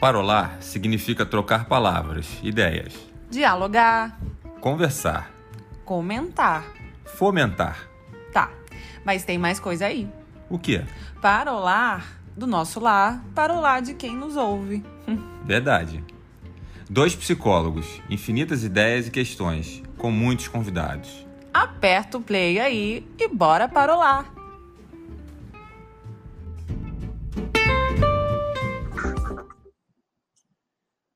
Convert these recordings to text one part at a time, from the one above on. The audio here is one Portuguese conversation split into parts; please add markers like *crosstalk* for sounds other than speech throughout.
Parolar significa trocar palavras, ideias, Dialogar, conversar, comentar. fomentar. Tá, mas tem mais coisa aí. O quê? Parolar do nosso lar para o lar de quem nos ouve. Verdade. Dois psicólogos, infinitas ideias e questões, com muitos convidados. Aperta o play aí e bora parolar.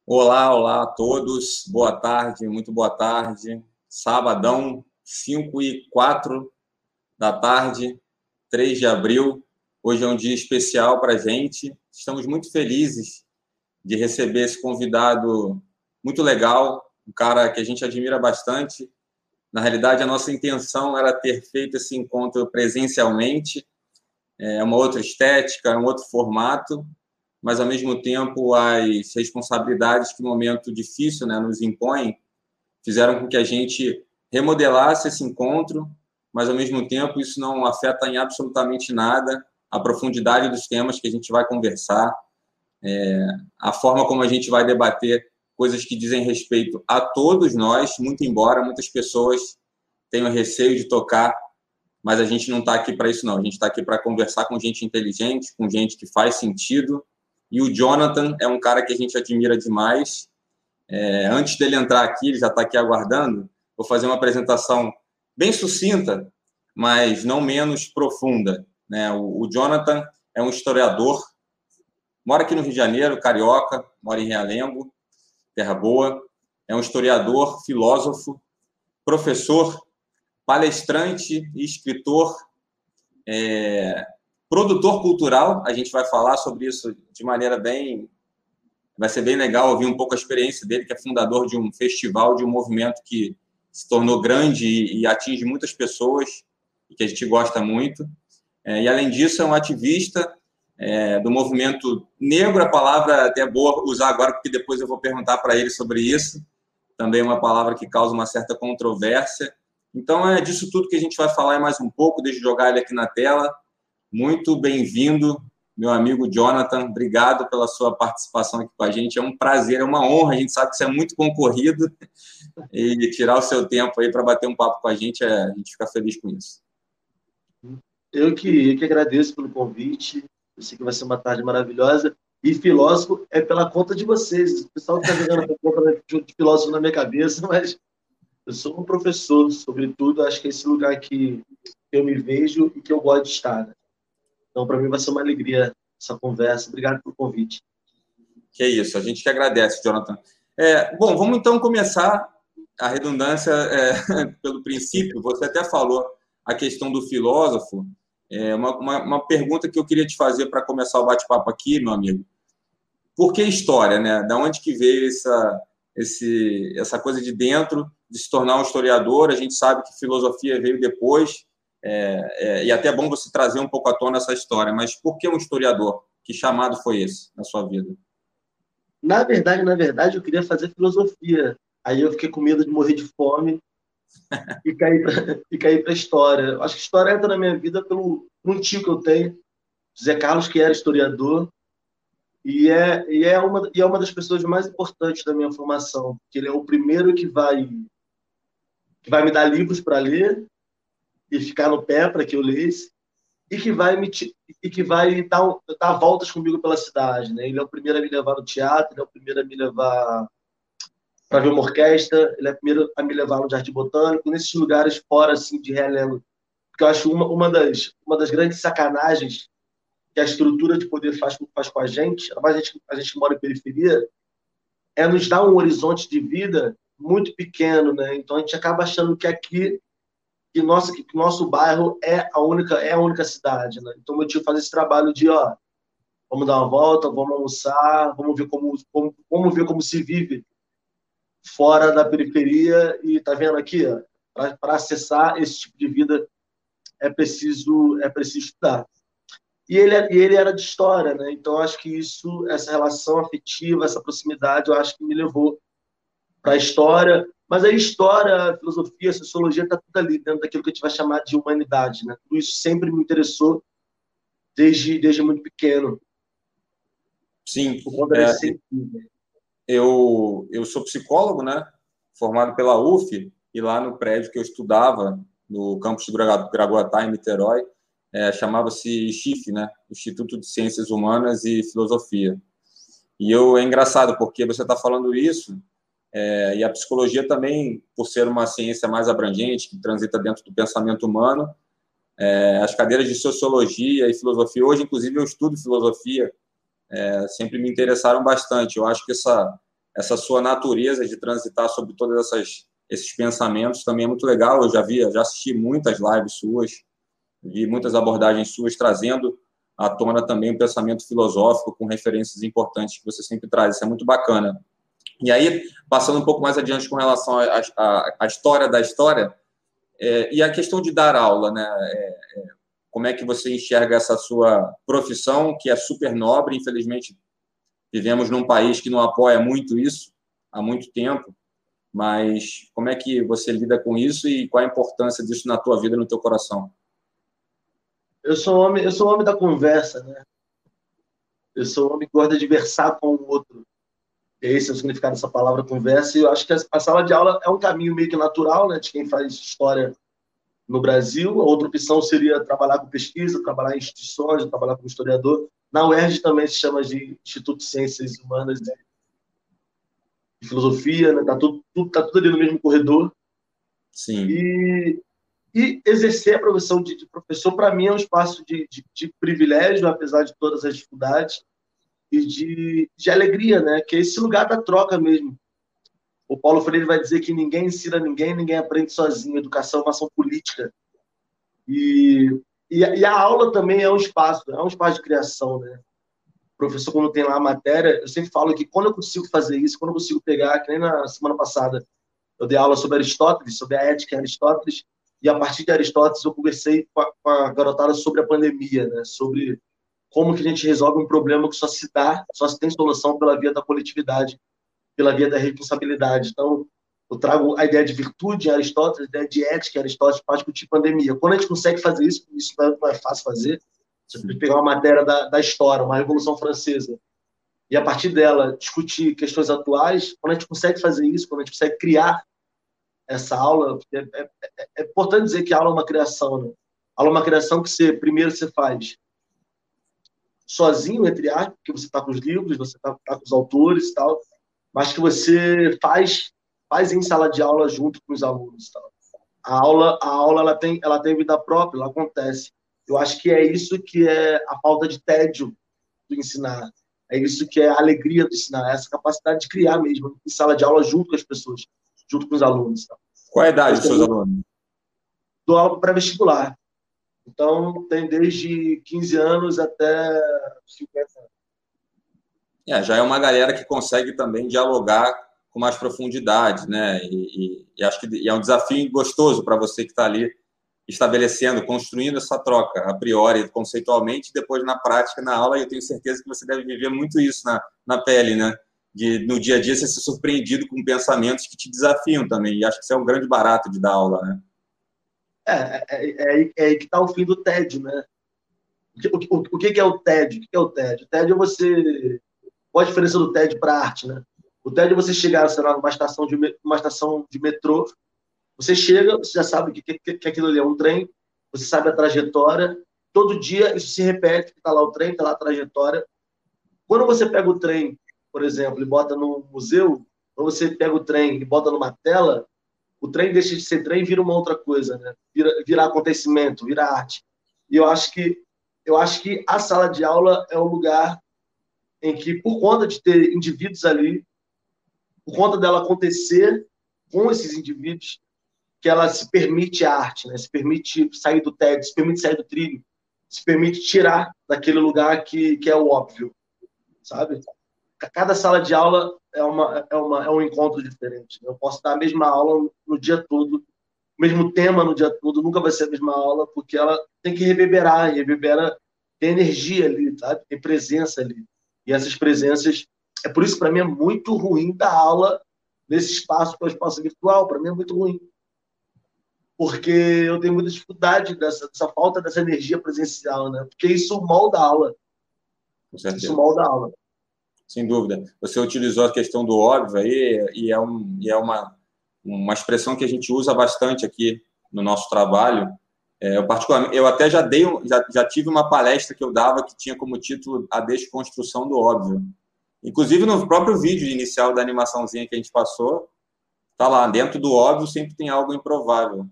Olá, olá a todos. Boa tarde, muito boa tarde. Sabadão, 5 e 4 da tarde, 3 de abril. Hoje é um dia especial para a gente. Estamos muito felizes de receber esse convidado muito legal, um cara que a gente admira bastante. Na realidade, a nossa intenção era ter feito esse encontro presencialmente, é uma outra estética, é um outro formato, mas ao mesmo tempo as responsabilidades que o momento difícil né, nos impõe fizeram com que a gente remodelasse esse encontro, mas ao mesmo tempo isso não afeta em absolutamente nada a profundidade dos temas que a gente vai conversar, é, a forma como a gente vai debater coisas que dizem respeito a todos nós, muito embora muitas pessoas tenham receio de tocar, mas a gente não está aqui para isso não, a gente está aqui para conversar com gente inteligente, com gente que faz sentido, e o Jonathan é um cara que a gente admira demais. É, antes dele entrar aqui, ele já está aqui aguardando, vou fazer uma apresentação bem sucinta, mas não menos profunda. Né? O, o Jonathan é um historiador, mora aqui no Rio de Janeiro, carioca, mora em Realengo, Terra Boa. É um historiador, filósofo, professor, palestrante e escritor, é, produtor cultural. A gente vai falar sobre isso de maneira bem. Vai ser bem legal ouvir um pouco a experiência dele, que é fundador de um festival, de um movimento que se tornou grande e, atinge muitas pessoas e que a gente gosta muito. É, e, além disso, é um ativista é, do movimento negro, a palavra até é boa usar agora, porque depois eu vou perguntar para ele sobre isso. Também é uma palavra que causa uma certa controvérsia. Então, é disso tudo que a gente vai falar mais um pouco, deixa eu jogar ele aqui na tela. Muito bem-vindo, meu amigo Jonathan. Obrigado pela sua participação aqui com a gente. É um prazer, é uma honra. A gente sabe que você é muito concorrido *laughs* e tirar o seu tempo aí para bater um papo com a gente, é, a gente fica feliz com isso. Eu que, eu que agradeço pelo convite. Eu sei que vai ser uma tarde maravilhosa. E filósofo é pela conta de vocês. O pessoal está jogando *laughs* conta de filósofo na minha cabeça, *laughs* mas eu sou um professor, sobretudo. Acho que é esse lugar que eu me vejo e que eu gosto de estar. Né? Então, para mim, vai ser uma alegria essa conversa. Obrigado pelo convite. Que é isso, a gente que agradece, Jonathan. É, bom, vamos então começar a redundância é, *laughs* pelo princípio. Você até falou a questão do filósofo. É uma, uma, uma pergunta que eu queria te fazer para começar o bate-papo aqui, meu amigo. Por que história, né? Da onde que veio essa, esse, essa coisa de dentro de se tornar um historiador? A gente sabe que filosofia veio depois, é, é, e até é bom você trazer um pouco à tona essa história, mas por que um historiador? Que chamado foi esse na sua vida? Na verdade, na verdade, eu queria fazer filosofia. Aí eu fiquei com medo de morrer de fome *laughs* e cair para história. Eu acho que história entra na minha vida pelo um tio que eu tenho, José Carlos, que era historiador e é e é uma e é uma das pessoas mais importantes da minha formação, porque ele é o primeiro que vai que vai me dar livros para ler e ficar no pé para que eu lesse e que vai me e que vai dar, dar voltas comigo pela cidade, né? Ele é o primeiro a me levar no teatro, ele é o primeiro a me levar para ver uma orquestra, ele é o primeiro a me levar no Jardim Botânico, nesses lugares fora assim de Realengo, porque eu acho uma, uma das uma das grandes sacanagens que a estrutura de poder faz, faz com a gente, a gente, a gente mora em periferia, é nos dar um horizonte de vida muito pequeno, né? Então a gente acaba achando que aqui que nosso que nosso bairro é a única é a única cidade, né? Então meu tio faz esse trabalho de ó, vamos dar uma volta, vamos almoçar, vamos ver como, como vamos ver como se vive fora da periferia e tá vendo aqui, para acessar esse tipo de vida é preciso é preciso estudar. E ele, e ele era de história, né? Então acho que isso, essa relação afetiva, essa proximidade, eu acho que me levou para a história. Mas a história, a filosofia, a sociologia está tudo ali dentro daquilo que a gente vai chamar de humanidade, né? Tudo isso sempre me interessou desde desde muito pequeno. Sim. É, eu, eu sou psicólogo, né? Formado pela UF, e lá no prédio que eu estudava, no campus de Gragoatá, em Niterói, é, chamava-se CHIF, né? Instituto de Ciências Humanas e Filosofia. E eu, é engraçado, porque você está falando isso, é, e a psicologia também, por ser uma ciência mais abrangente, que transita dentro do pensamento humano, é, as cadeiras de sociologia e filosofia, hoje, inclusive, eu estudo filosofia, é, sempre me interessaram bastante. Eu acho que essa, essa sua natureza de transitar sobre todas essas esses pensamentos também é muito legal. Eu já vi, já assisti muitas lives suas, vi muitas abordagens suas trazendo à tona também um pensamento filosófico com referências importantes que você sempre traz. Isso é muito bacana. E aí, passando um pouco mais adiante com relação à história da história, é, e a questão de dar aula, né? É, é, como é que você enxerga essa sua profissão, que é super nobre, infelizmente vivemos num país que não apoia muito isso há muito tempo, mas como é que você lida com isso e qual a importância disso na tua vida, no teu coração? Eu sou homem, eu sou homem da conversa, né? Eu sou homem que gosta de versar com o outro. Esse é o significado dessa palavra conversa. E eu acho que a sala de aula é um caminho meio que natural, né, de quem faz história no Brasil. A outra opção seria trabalhar com pesquisa, trabalhar em instituições, trabalhar como historiador. Na UERJ também se chama de Instituto de Ciências Humanas e Filosofia, né? Tá tudo, tudo, tá tudo ali no mesmo corredor. Sim. E, e exercer a profissão de, de professor, para mim, é um espaço de, de, de privilégio, apesar de todas as dificuldades e de, de alegria, né? Que é esse lugar da troca mesmo. O Paulo Freire vai dizer que ninguém ensina ninguém, ninguém aprende sozinho. Educação é uma ação política. E, e, e a aula também é um espaço, é um espaço de criação, né? O professor, quando tem lá a matéria, eu sempre falo que quando eu consigo fazer isso, quando eu consigo pegar, que nem na semana passada, eu dei aula sobre Aristóteles, sobre a ética em Aristóteles, e a partir de Aristóteles eu conversei com a, com a garotada sobre a pandemia, né? Sobre como que a gente resolve um problema que só se dá, só se tem solução pela via da coletividade, pela via da responsabilidade. Então, eu trago a ideia de virtude Aristóteles, a ideia de ética Aristóteles para discutir pandemia. Quando a gente consegue fazer isso, isso não é fácil fazer, você pode pegar uma matéria da, da história, uma Revolução Francesa, e a partir dela discutir questões atuais, quando a gente consegue fazer isso, quando a gente consegue criar essa aula, é, é, é, é importante dizer que a aula é uma criação, né? A aula é uma criação que você, primeiro você faz sozinho, entre aspas, porque você está com os livros, você está tá com os autores e tal, mas que você faz faz em sala de aula junto com os alunos. Tal. A aula, a aula ela tem, ela tem vida própria, ela acontece. Eu acho que é isso que é a falta de tédio do ensinar. É isso que é a alegria do ensinar, é essa capacidade de criar mesmo em sala de aula junto com as pessoas, junto com os alunos. Tal. Qual a idade dos seus alunos? Do aula pré-vestibular. Então, tem desde 15 anos até 50 anos. É, já é uma galera que consegue também dialogar com mais profundidade, né? E, e, e acho que é um desafio gostoso para você que está ali estabelecendo, construindo essa troca, a priori, conceitualmente, depois na prática, na aula, e eu tenho certeza que você deve viver muito isso na, na pele, né? De, no dia a dia, você ser surpreendido com pensamentos que te desafiam também, e acho que isso é um grande barato de dar aula, né? É, é, é, é aí que está o fim do TED, né? O, o, o que, que é o TED? O que, que é o TED? O TED é você. Qual a diferença do TED para arte, né? O TED é você chegar, sei lá, numa estação de, uma estação de metrô, você chega, você já sabe que, que, que aquilo ali é um trem, você sabe a trajetória, todo dia isso se repete, está lá o trem, está lá a trajetória. Quando você pega o trem, por exemplo, e bota no museu, ou você pega o trem e bota numa tela, o trem deixa de ser trem e vira uma outra coisa, né? Vira, vira acontecimento, vira arte. E eu acho que eu acho que a sala de aula é o lugar em que, por conta de ter indivíduos ali, por conta dela acontecer com esses indivíduos, que ela se permite a arte, né? se permite sair do TED, se permite sair do trilho, se permite tirar daquele lugar que, que é o óbvio, sabe? Cada sala de aula é, uma, é, uma, é um encontro diferente. Eu posso dar a mesma aula no dia todo, o mesmo tema no dia todo, nunca vai ser a mesma aula, porque ela tem que reverberar, e reverbera, tem energia ali, sabe? tem presença ali. E essas presenças, é por isso que para mim é muito ruim dar aula nesse espaço que é o espaço virtual, para mim é muito ruim. Porque eu tenho muita dificuldade dessa, dessa falta dessa energia presencial, né? Porque isso molda a aula. Isso molda a aula. Sem dúvida. Você utilizou a questão do óbvio aí, e é, um, e é uma, uma expressão que a gente usa bastante aqui no nosso trabalho. É, eu, particularmente, eu até já, dei, já, já tive uma palestra que eu dava que tinha como título A Desconstrução do Óbvio. Inclusive, no próprio vídeo inicial da animaçãozinha que a gente passou, tá lá, dentro do óbvio sempre tem algo improvável.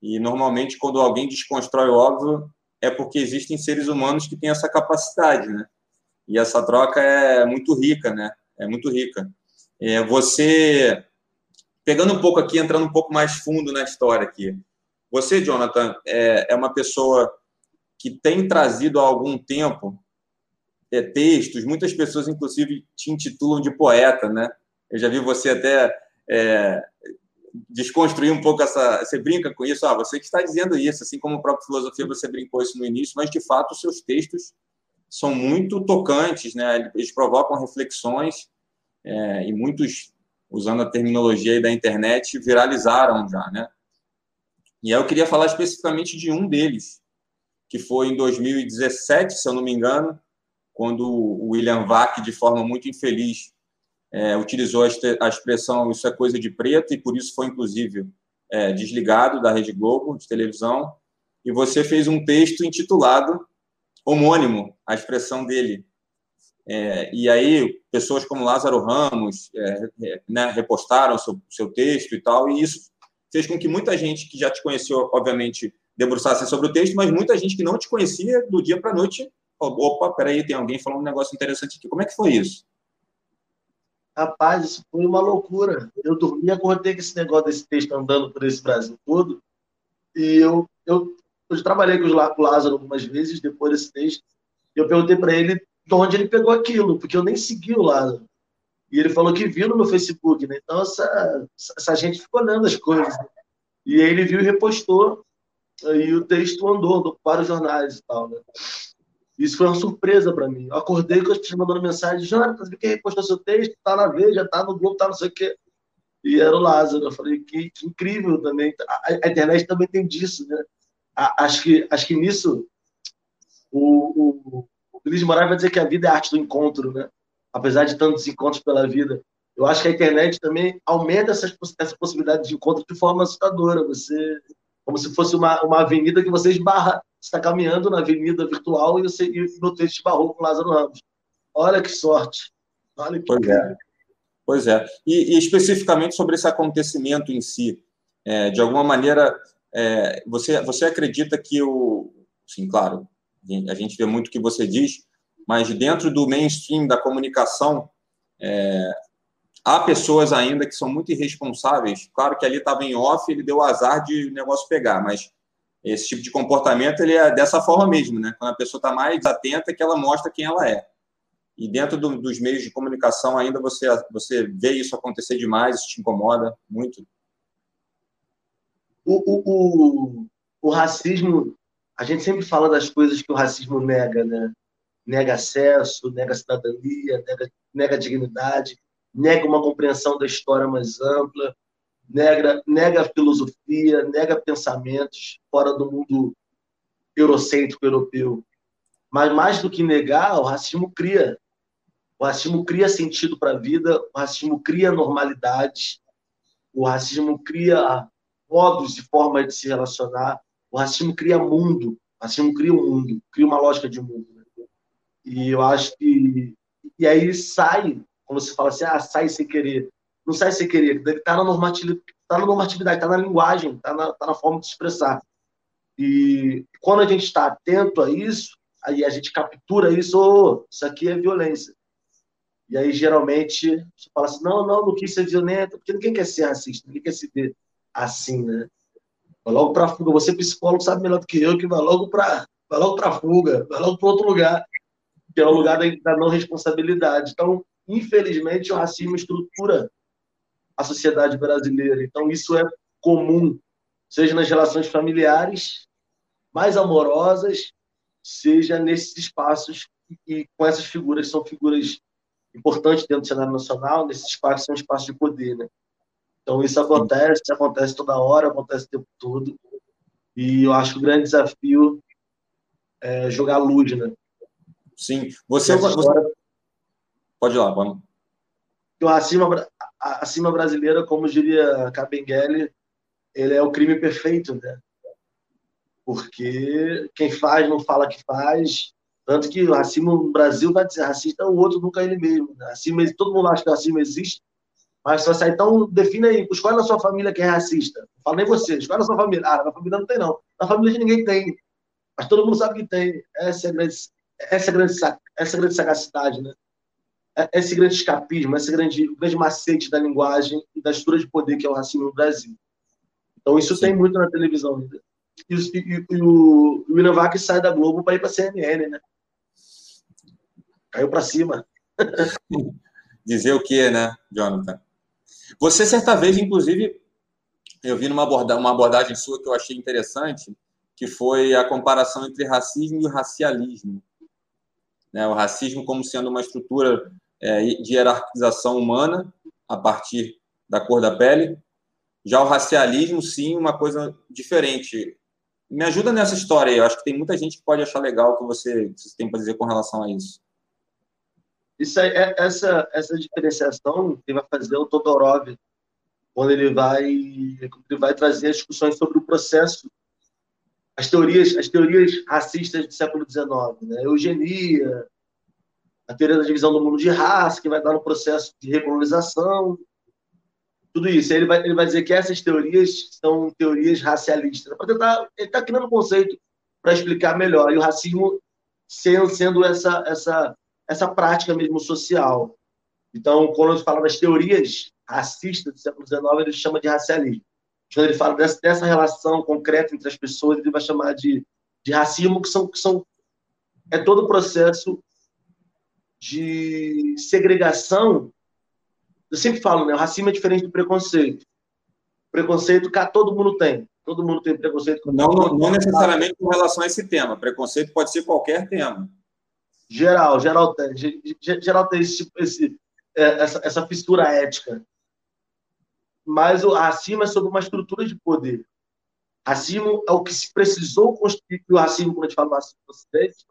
E, normalmente, quando alguém desconstrói o óbvio, é porque existem seres humanos que têm essa capacidade, né? E essa troca é muito rica, né? É muito rica. É, você, pegando um pouco aqui, entrando um pouco mais fundo na história aqui. Você, Jonathan, é, é uma pessoa que tem trazido há algum tempo é, textos, muitas pessoas, inclusive, te intitulam de poeta, né? Eu já vi você até é, desconstruir um pouco essa. Você brinca com isso, ah, você que está dizendo isso, assim como a própria filosofia, você brincou isso no início, mas de fato os seus textos são muito tocantes, né? Eles provocam reflexões é, e muitos, usando a terminologia da internet, viralizaram já, né? E aí eu queria falar especificamente de um deles, que foi em 2017, se eu não me engano, quando o William Vac, de forma muito infeliz, é, utilizou a expressão isso é coisa de preto e por isso foi, inclusive, é, desligado da Rede Globo de televisão. E você fez um texto intitulado homônimo a expressão dele. É, e aí, pessoas como Lázaro Ramos é, né, repostaram seu, seu texto e tal, e isso fez com que muita gente que já te conheceu, obviamente, debruçasse sobre o texto, mas muita gente que não te conhecia, do dia para a noite, opa, peraí, tem alguém falando um negócio interessante aqui. Como é que foi isso? Rapaz, isso foi uma loucura. Eu dormi, acordei com esse negócio desse texto andando por esse Brasil todo, e eu, eu eu trabalhei com o Lázaro algumas vezes depois desse texto. Eu perguntei para ele de onde ele pegou aquilo, porque eu nem segui o Lázaro. E ele falou que viu no meu Facebook, né? Então essa, essa gente ficou olhando as coisas. Né? E aí ele viu e repostou, e o texto andou, para os jornais e tal, né? Isso foi uma surpresa para mim. Eu acordei com as pessoas mandando mensagem: Jonathan, vi que repostou seu texto, tá na Veja, tá no Globo, tá não sei o quê. E era o Lázaro. Eu falei: que, que incrível também. A, a, internet também tem disso, né? Acho que, acho que nisso o, o, o Luiz Moraes vai dizer que a vida é a arte do encontro, né? Apesar de tantos encontros pela vida. Eu acho que a internet também aumenta essa, essa possibilidade de encontro de forma assustadora. Você, como se fosse uma, uma avenida que você esbarra, está caminhando na avenida virtual e você e no texto esbarrou com Lázaro Ramos. Olha que sorte. Olha que pois é. Pois é. E, e, especificamente sobre esse acontecimento em si, é, de alguma maneira é, você, você acredita que o. Sim, claro, a gente vê muito o que você diz, mas dentro do mainstream da comunicação, é, há pessoas ainda que são muito irresponsáveis. Claro que ali estava em off, ele deu azar de o negócio pegar, mas esse tipo de comportamento ele é dessa forma mesmo, né? Quando a pessoa está mais atenta, que ela mostra quem ela é. E dentro do, dos meios de comunicação ainda você você vê isso acontecer demais, isso te incomoda muito o, o, o, racismo, a gente sempre fala das coisas que o racismo nega, né? Nega acesso, nega cidadania, nega, nega dignidade, nega uma compreensão da história mais ampla, nega, nega filosofia, nega pensamentos fora do mundo eurocêntrico europeu. Mas mais do que negar, o racismo cria. O racismo cria sentido para a vida, o racismo cria normalidade, o racismo cria modos e formas de se relacionar. O racismo cria mundo, o racismo cria um mundo, cria uma lógica de mundo. Né? E eu acho que. E aí sai, quando você fala assim, ah, sai sem querer. Não sai sem querer, deve estar na normatividade, está na normatividade, na linguagem, está na, tá na forma de se expressar. E quando a gente está atento a isso, aí a gente captura isso, oh, isso aqui é violência. E aí, geralmente, você fala assim, não, não, não quis ser violento, porque ninguém quer ser racista, ninguém quer se ver assim, né? Vai logo para fuga. Você, psicólogo, sabe melhor do que eu que vai logo para vai logo para fuga, vai logo para outro lugar, que é o lugar da não responsabilidade. Então, infelizmente, o racismo estrutura a sociedade brasileira. Então, isso é comum, seja nas relações familiares mais amorosas, seja nesses espaços e com essas figuras, são figuras importantes dentro do cenário nacional, nesses espaços são espaços de poder, né? Então, isso acontece, acontece toda hora, acontece o tempo todo. E eu acho que o grande desafio é jogar luz, né? Sim. Você, história... Pode ir lá, vamos. O racismo, a acima brasileira, como diria Cabenguele, ele é o crime perfeito, né? Porque quem faz não fala que faz, tanto que o racismo no Brasil vai dizer racista, o outro nunca é ele mesmo. Né? Racismo, todo mundo acha que o racismo existe, mas você então define aí, escolhe na sua família quem é racista. Não fala nem você, escolhe na sua família. Ah, na família não tem, não. Na família de ninguém tem. Mas todo mundo sabe que tem. Essa é a grande, essa é grande, essa é grande sagacidade, né? É, esse grande escapismo, esse grande, grande macete da linguagem e da estrutura de poder que é o racismo no Brasil. Então, isso Sim. tem muito na televisão. E, e, e, o, o William Vac sai da Globo para ir para a CNN, né? Caiu para cima. *laughs* Dizer o quê, né, Jonathan? Você, certa vez, inclusive, eu vi numa abordagem, uma abordagem sua que eu achei interessante, que foi a comparação entre racismo e racialismo. Né? O racismo como sendo uma estrutura é, de hierarquização humana a partir da cor da pele. Já o racialismo, sim, uma coisa diferente. Me ajuda nessa história aí. Eu acho que tem muita gente que pode achar legal o que você, que você tem para dizer com relação a isso. Isso é, essa, essa diferenciação que vai fazer o Todorov quando ele vai, ele vai trazer as discussões sobre o processo, as teorias, as teorias racistas do século XIX, né? eugenia, a teoria da divisão do mundo de raça, que vai dar no processo de recolonização, tudo isso. Ele vai, ele vai dizer que essas teorias são teorias racialistas. Para tentar, ele está criando um conceito para explicar melhor. E o racismo sendo, sendo essa, essa, essa prática mesmo social. Então, quando ele fala das teorias racistas do século XIX, ele chama de racialismo. Quando ele fala dessa, dessa relação concreta entre as pessoas, ele vai chamar de, de racismo, que são, que são é todo o processo de segregação. Eu sempre falo, né? O racismo é diferente do preconceito. Preconceito, cá todo mundo tem. Todo mundo tem preconceito. Não, não, não necessariamente com relação a esse tema. Preconceito pode ser qualquer tema. Geral, geral tem. Geral tem esse, esse, é, essa, essa fissura ética. Mas o racismo é sobre uma estrutura de poder. Racismo é o que se precisou construir. O racismo, quando a gente fala do racismo no Ocidente,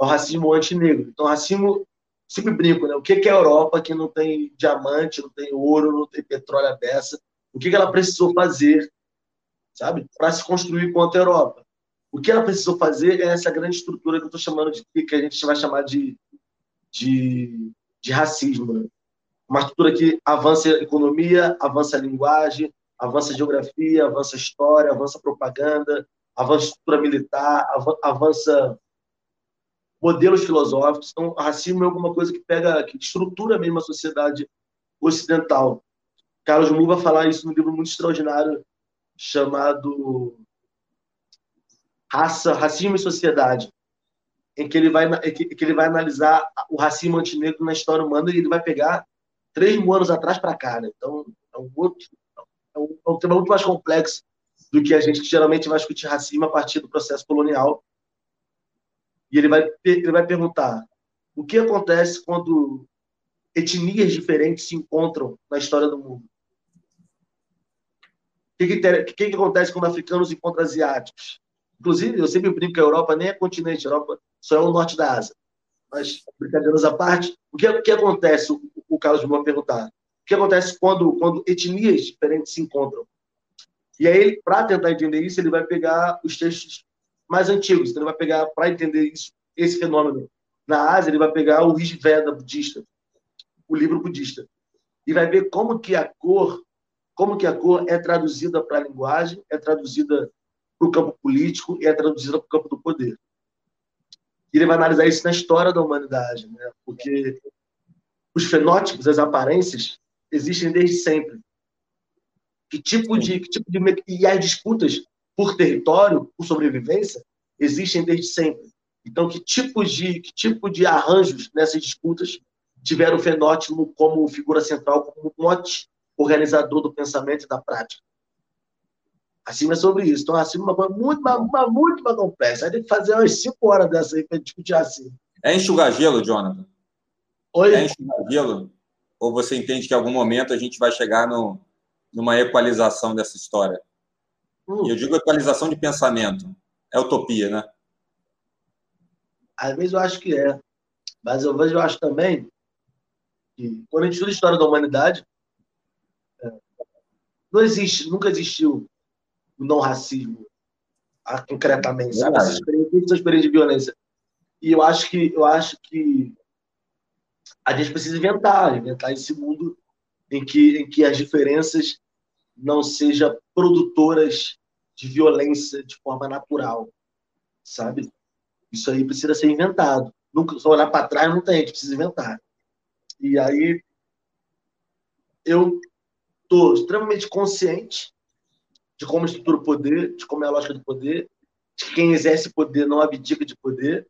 é o racismo antinegro. Então, racismo sempre brinco, né? O que é a Europa que não tem diamante, não tem ouro, não tem petróleo à? O que ela precisou fazer, sabe, para se construir contra a Europa? O que ela precisou fazer é essa grande estrutura que eu estou chamando de que a gente vai chamar de, de, de racismo. Né? Uma estrutura que avança a economia, avança a linguagem, avança a geografia, avança a história, avança a propaganda, avança a estrutura militar, avança modelos filosóficos. Então, racismo é alguma coisa que pega, que estrutura mesmo a sociedade ocidental. Carlos Mu vai falar isso num livro muito extraordinário chamado Raça, Racismo e Sociedade, em que ele vai, que, ele vai analisar o racismo antinegro na história humana e ele vai pegar três mil anos atrás para cá. Né? Então, é um, outro, é, um, é um tema muito mais complexo do que a gente que geralmente vai discutir racismo a partir do processo colonial e ele vai, ele vai perguntar o que acontece quando etnias diferentes se encontram na história do mundo. O que, que, que, que acontece quando africanos encontram asiáticos? Inclusive, eu sempre brinco que a Europa nem é continente, a Europa só é o norte da Ásia. Mas, brincadeiras à parte, o que, o que acontece, o, o Carlos vai perguntar, o que acontece quando, quando etnias diferentes se encontram? E aí, para tentar entender isso, ele vai pegar os textos mais antigos. Então, ele vai pegar, para entender isso, esse fenômeno na Ásia, ele vai pegar o Veda budista, o livro budista, e vai ver como que a cor, como que a cor é traduzida para a linguagem, é traduzida para o campo político e é traduzida para o campo do poder. E ele vai analisar isso na história da humanidade, né? porque os fenótipos, as aparências, existem desde sempre. Que tipo de, que tipo de e as disputas por território, por sobrevivência, existem desde sempre. Então, que tipos de, que tipo de arranjos nessas disputas tiveram o fenótipo como figura central, como mote organizador do pensamento e da prática? Acima é sobre isso. Então, acima é uma coisa muito, uma, muito mais complexa. Aí tem que fazer umas cinco horas dessa aí para discutir assim. É enxugar gelo, Jonathan? Oi? É enxugar gelo? Ou você entende que em algum momento a gente vai chegar no, numa equalização dessa história? Hum. Eu digo equalização de pensamento. É utopia, né? Às vezes eu acho que é. Mas eu, eu acho também que quando a gente estuda a história da humanidade, é, não existe, nunca existiu o não racismo ah, concretamente, sabe? Essa experiência, essa experiência de violência. E eu acho que eu acho que a gente precisa inventar, inventar esse mundo em que, em que as diferenças não sejam produtoras de violência de forma natural, sabe? Isso aí precisa ser inventado. Nunca só olhar para trás não tem, a gente precisa inventar. E aí eu estou extremamente consciente de como estrutura o poder, de como é a lógica do poder, de quem exerce poder não abdica de poder,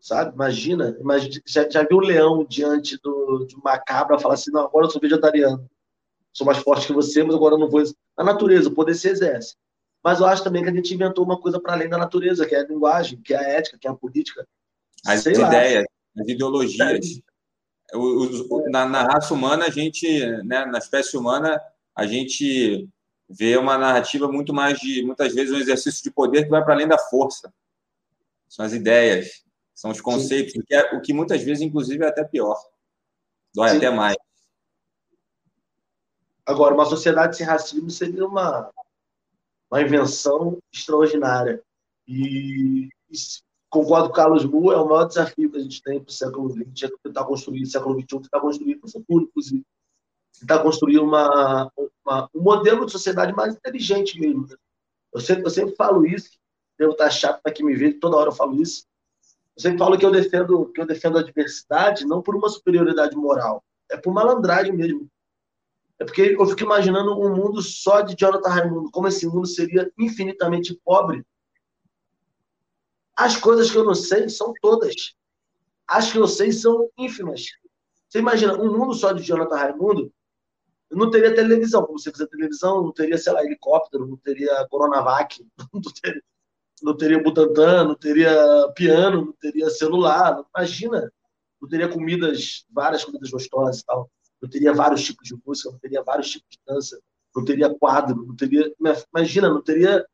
sabe? Imagina, imagina já, já viu o leão diante do, de uma cabra falar assim, não, agora eu sou vegetariano, sou mais forte que você, mas agora eu não vou... A natureza, o poder se exerce. Mas eu acho também que a gente inventou uma coisa para além da natureza, que é a linguagem, que é a ética, que é a política. As Sei ideias, lá. as ideologias. É. O, na, na, raça humana, a gente, né, na espécie humana, a gente vê uma narrativa muito mais de, muitas vezes, um exercício de poder que vai para além da força. São as ideias, são os conceitos, o que, é, o que muitas vezes, inclusive, é até pior. Dói Sim. até mais. Agora, uma sociedade sem racismo seria uma, uma invenção extraordinária. E, e concordo com o Carlos Mu, é o maior desafio que a gente tem para o século XX, é tentar construir, o século XXI, tentar construir para o futuro, inclusive. Tentar construir uma, uma, um modelo de sociedade mais inteligente mesmo. Eu sempre, eu sempre falo isso, devo estar chato para quem me vê, toda hora eu falo isso. Eu sempre falo que eu defendo, que eu defendo a diversidade não por uma superioridade moral, é por malandragem mesmo. É porque eu fico imaginando um mundo só de Jonathan Raimundo, como esse mundo seria infinitamente pobre. As coisas que eu não sei são todas. As que eu sei são ínfimas. Você imagina, um mundo só de Jonathan Raimundo, não teria televisão, como você fizer televisão, não teria, sei lá, helicóptero, não teria Coronavac, *laughs* não teria, não teria Butantan, não teria piano, não teria celular, imagina, não teria comidas, várias comidas gostosas e tal. Não teria vários tipos de música, não teria vários tipos de dança, não teria quadro, não teria, imagina, não teria,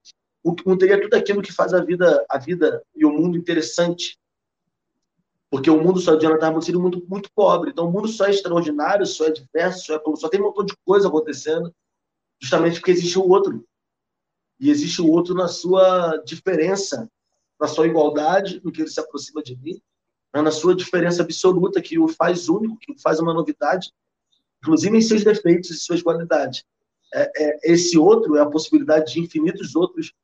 não teria tudo aquilo que faz a vida, a vida e o mundo interessante. Porque o mundo só de Jonathan Harmon seria muito, muito pobre. Então o mundo só é extraordinário, só é diverso, só, é, só tem um montão de coisa acontecendo, justamente porque existe o outro. E existe o outro na sua diferença, na sua igualdade, no que ele se aproxima de mim, na sua diferença absoluta, que o faz único, que o faz uma novidade, inclusive em seus defeitos e suas qualidades. É, é, esse outro é a possibilidade de infinitos outros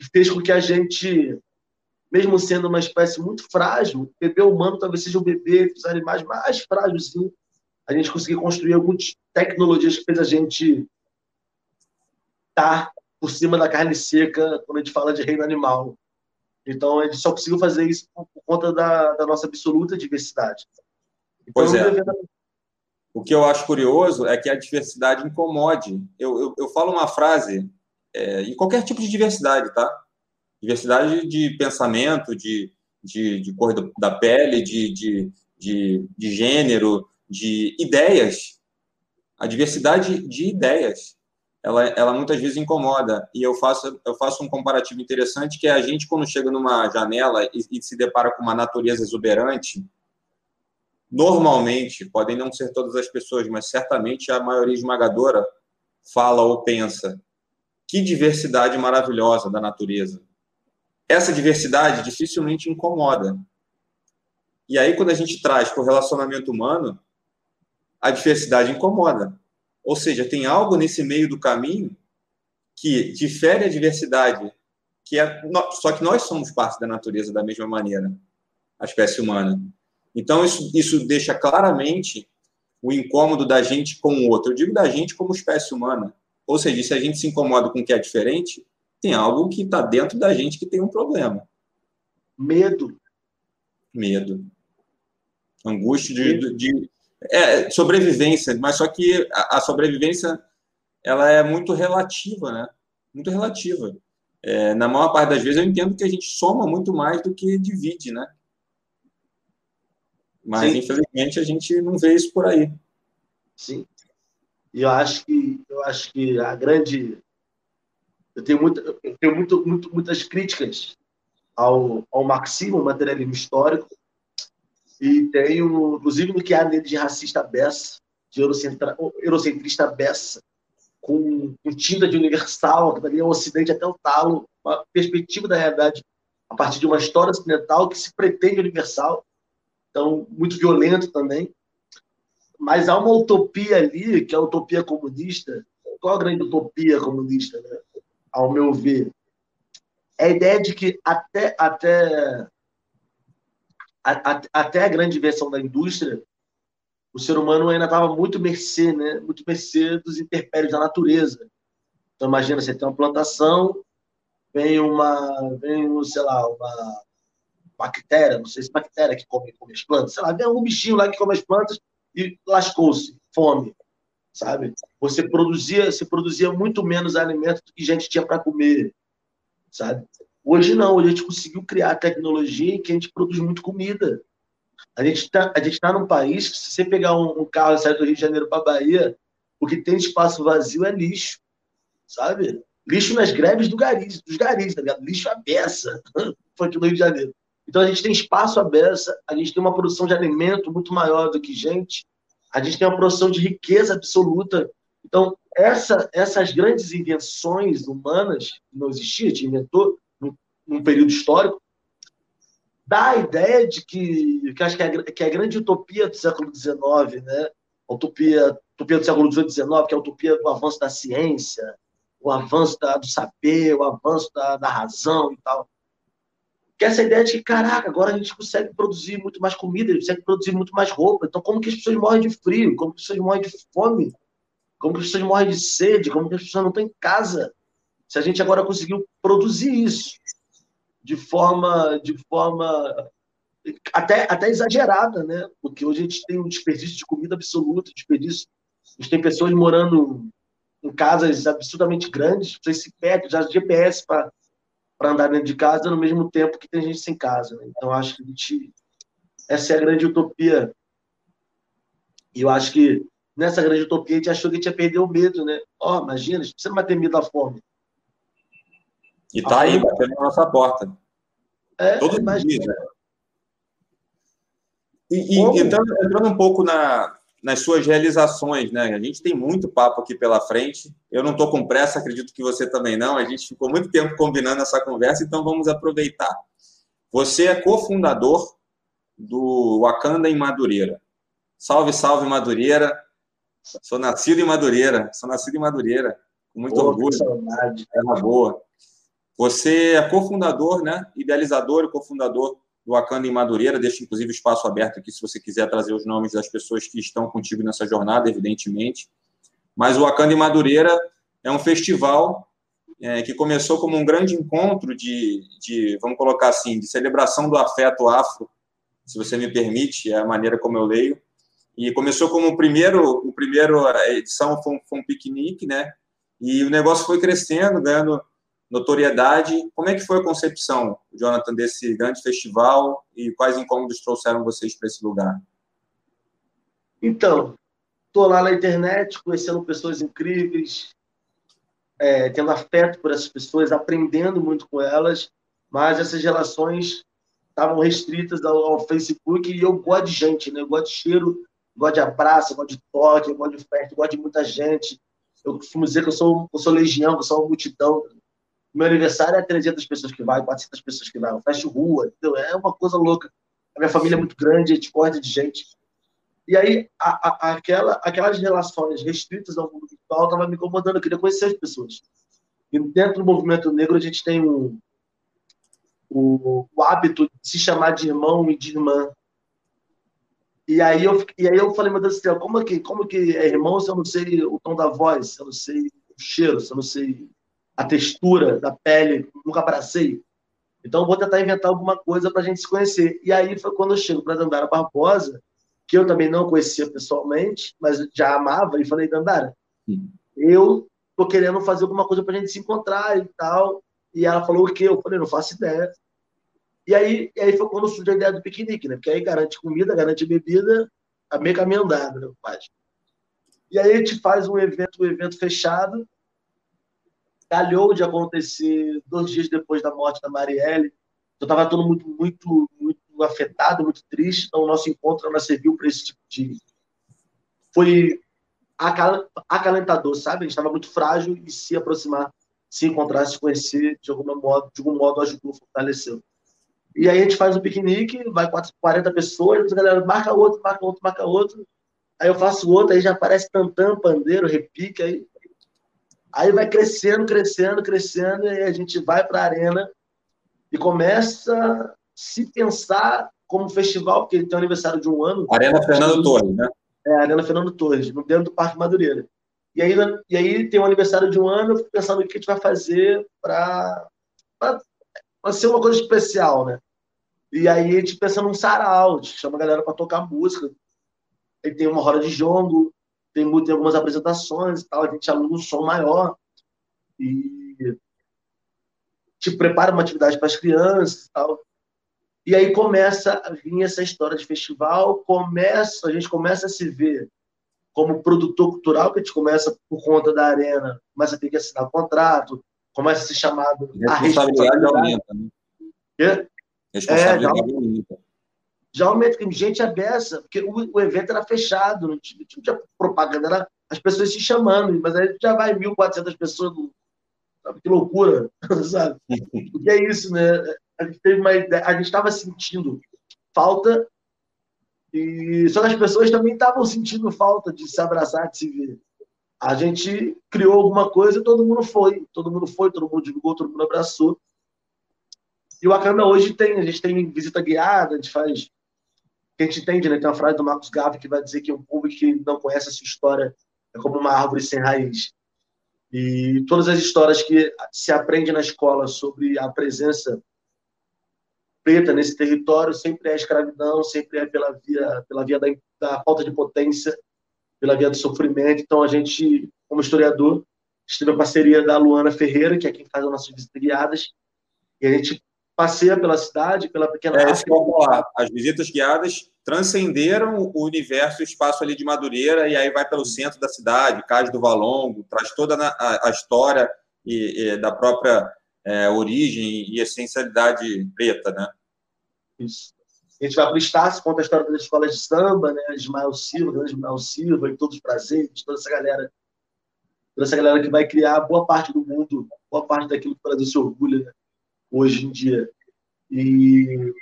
que fez com que a gente, mesmo sendo uma espécie muito frágil, o bebê humano talvez seja o bebê dos animais mais frágeis, a gente conseguir construir algumas tecnologias que fez a gente estar tá por cima da carne seca quando a gente fala de reino animal. Então, a gente só conseguiu fazer isso por, conta da, da nossa absoluta diversidade. Então, pois é. O que eu acho curioso é que a diversidade incomode. Eu, eu, eu falo uma frase, é, em qualquer tipo de diversidade, tá? Diversidade de pensamento, de, de, de cor da pele, de, de, de, de gênero, de ideias. A diversidade de ideias, ela, ela muitas vezes incomoda. E eu faço, eu faço um comparativo interessante, que é a gente, quando chega numa janela e, e se depara com uma natureza exuberante, normalmente, podem não ser todas as pessoas, mas certamente a maioria esmagadora fala ou pensa: que diversidade maravilhosa da natureza. Essa diversidade dificilmente incomoda. E aí, quando a gente traz para o relacionamento humano, a diversidade incomoda. Ou seja, tem algo nesse meio do caminho que difere a diversidade, que é, só que nós somos parte da natureza da mesma maneira, a espécie humana. Então, isso, isso deixa claramente o incômodo da gente com o outro. Eu digo da gente como espécie humana. Ou seja, se a gente se incomoda com o que é diferente, tem algo que está dentro da gente que tem um problema. Medo. Medo. Angústia de, de, de é, sobrevivência, mas só que a, a, sobrevivência ela é muito relativa, né? Muito relativa. É, na maior parte das vezes eu entendo que a gente soma muito mais do que divide, né? Mas, Sim. infelizmente, a gente não vê isso por aí. Sim. E eu acho que, eu acho que a grande. Eu tenho, eu tenho muito, muito, muitas críticas ao, ao marxismo, materialismo histórico. E tenho, inclusive, no que há nele de racista beça, de eurocentrista beça, com, com tinta de universal, que dali é o ocidente até o talo, uma perspectiva da realidade a partir de uma história ocidental que se pretende universal, então, muito violento também. Mas há uma utopia ali, que é a utopia comunista. Qual a grande utopia comunista, né? Ao meu ver? É a ideia de que até, até a, a, até a grande invenção da indústria, o ser humano ainda estava muito mercê, né? muito mercê dos interpérios da natureza. Então, imagina, você tem uma plantação, vem uma, vem, sei lá, uma bactéria, não sei se bactéria que come, come as plantas, sei lá, vem um bichinho lá que come as plantas e lascou-se, fome, sabe? Você produzia, você produzia muito menos alimento do que gente tinha para comer, sabe? Hoje não, hoje a gente conseguiu criar tecnologia em que a gente produz muito comida. A gente está tá num país que, se você pegar um, um carro e sair do Rio de Janeiro para Bahia, o que tem espaço vazio é lixo, sabe? Lixo nas greves do garis, dos garis, tá ligado? Lixo à beça, *laughs* foi aqui no Rio de Janeiro. Então a gente tem espaço à beça, a gente tem uma produção de alimento muito maior do que gente, a gente tem uma produção de riqueza absoluta. Então, essa, essas grandes invenções humanas que não existiam, a gente inventou, num período histórico, dá a ideia de que, que acho que é, que é a grande utopia do século XIX, né? A utopia, utopia do século XVIII XIX, que é a utopia do avanço da ciência, o avanço da, do saber, o avanço da, da razão e tal. Que é essa ideia de que, caraca, agora a gente consegue produzir muito mais comida, a gente consegue produzir muito mais roupa. Então, como que as pessoas morrem de frio? Como que as pessoas morrem de fome? Como que as pessoas morrem de sede? Como que as pessoas não estão em casa? Se a gente agora conseguiu produzir isso de forma, de forma até, até exagerada, né? Porque hoje a gente tem um desperdício de comida absoluto, desperdício. A gente tem pessoas morando em casas absurdamente grandes, vocês se perdem, já GPS para andar dentro de casa no mesmo tempo que tem gente sem casa. Né? Então, acho que a gente, essa é a grande utopia. E eu acho que nessa grande utopia a gente achou que a gente ia perder o medo, né? Ó, oh, imagina, você não vai ter medo da fome. E está aí, batendo na nossa porta. É, Todos os dias, né? E, e entrando, entrando, um pouco na, nas suas realizações, né? A gente tem muito papo aqui pela frente. Eu não estou com pressa, acredito que você também não. A gente ficou muito tempo combinando essa conversa, então vamos aproveitar. Você é cofundador do Wakanda em Madureira. Salve, salve, Madureira. Sou nascido em Madureira. Sou nascido em Madureira. Com muito Pô, orgulho. É uma boa. Você é cofundador, né? idealizador e cofundador do Wakanda em Madureira. Deixo, inclusive, espaço aberto aqui se você quiser trazer os nomes das pessoas que estão contigo nessa jornada, evidentemente. Mas o Wakanda em Madureira é um festival é, que começou como um grande encontro de, de, vamos colocar assim, de celebração do afeto afro, se você me permite, é a maneira como eu leio. E começou como o primeiro, o primeiro edição foi um, foi um piquenique, né? E o negócio foi crescendo, ganhando notoriedade. Como é que foi a concepção, Jonathan, desse grande festival e quais incômodos trouxeram vocês para esse lugar? Então, estou lá na internet, conhecendo pessoas incríveis, é, tendo afeto por essas pessoas, aprendendo muito com elas, mas essas relações estavam restritas ao, ao, Facebook e eu gosto de gente, né? Eu gosto de cheiro, gosto de abraço, gosto de toque, gosto de festa, gosto de muita gente. Eu costumo dizer que eu sou, eu sou legião, que eu sou uma multidão meu aniversário é 300 pessoas que vai, 400 pessoas que vai. Eu fecho rua, entendeu? É uma coisa louca. A minha família é muito grande, a gente corta de gente. E aí, a, a, aquela, aquelas relações restritas ao mundo virtual estavam me incomodando. Eu queria conhecer as pessoas. E dentro do movimento negro, a gente tem um, o, o hábito de se chamar de irmão e de irmã. E aí eu, e aí eu falei, meu Deus do céu, como que, como que é irmão se eu não sei o tom da voz, se eu não sei o cheiro, se eu não sei a textura da pele, nunca abracei. Então, vou tentar inventar alguma coisa para a gente se conhecer. E aí foi quando eu chego para Dandara Barbosa, que eu também não conhecia pessoalmente, mas já amava, e falei, Dandara, eu tô querendo fazer alguma coisa para a gente se encontrar e tal. E ela falou o quê? Eu falei, não faço ideia. E aí, e aí foi quando surgiu a ideia do piquenique, né? Porque aí garante comida, garante bebida, a meio caminho andado, né? E aí a gente faz um evento, um evento fechado, calhou de acontecer dois dias depois da morte da Marielle. Então estava todo muito, muito, muito afetado, muito triste. Então, o nosso encontro ela serviu para esse tipo de. Foi acalentador, sabe? A gente estava muito frágil e se aproximar, se encontrar, se conhecer, de, algum modo, de algum modo ajudou, fortaleceu. E aí a gente faz um piquenique, vai 40 pessoas, a galera marca outro, marca outro, marca outro. Aí eu faço outro, aí já aparece tantã, pandeiro, repique, aí, aí vai crescendo, crescendo, crescendo, e a gente vai para a arena e começa a se pensar como festival, porque ele tem um aniversário de um ano. Arena Fernando Torres, né? É, Arena Fernando Torres, dentro do Parque Madureira. E aí, e aí tem um aniversário de um ano, eu fico pensando o que a gente vai fazer para ser uma coisa especial, né? E aí a gente pensa num sarau, a gente chama a galera para tocar música. Aí tem uma roda de jongo, tem, tem algumas apresentações e tal, a gente aluga um som maior. E tipo, prepara uma atividade para as crianças e tal. E aí começa a vir essa história de festival, começa, a gente começa a se ver como produtor cultural, que a gente começa por conta da arena, começa a ter que assinar contrato, começa a ser chamado a responsabilidade aumenta, né? Responsabilidade é, já, aumenta. Já aumenta, gente abessa, porque o, o, evento era fechado, não tinha, não tinha propaganda, era as pessoas se chamando, mas aí já vai 1.400 pessoas Sabe? Que loucura, *laughs* sabe? Porque é isso, né? A gente teve uma ideia, a gente estava sentindo falta e só que as pessoas também estavam sentindo falta de se abraçar, de se ver. A gente criou alguma coisa e todo mundo foi, todo mundo foi, todo mundo divulgou, todo mundo abraçou. E o Acanda hoje tem, a gente tem visita guiada, a gente faz a gente entende, né? Tem uma frase do Marcos Gavi que vai dizer que um público que não conhece a sua história é como uma árvore sem raiz. E todas as histórias que se aprende na escola sobre a presença preta nesse território sempre é escravidão, sempre é pela via, pela via da, da falta de potência, pela via do sofrimento. Então, a gente, como historiador, teve a parceria da Luana Ferreira, que é quem faz as nossas visitas guiadas, e a gente passeia pela cidade, pela pequena é, África. As visitas guiadas transcenderam o universo, o espaço ali de Madureira, e aí vai pelo centro da cidade, Cais do Valongo, traz toda a, a história e, e, da própria é, origem e essencialidade preta, né? Isso. A gente vai para o Estácio, conta a história das escolas de samba, né? Ismael Silva, grande Ismael Silva, e todos os prazeres, toda essa galera, toda essa galera que vai criar boa parte do mundo, boa parte daquilo que o Brasil se orgulha né? Hoje em dia. E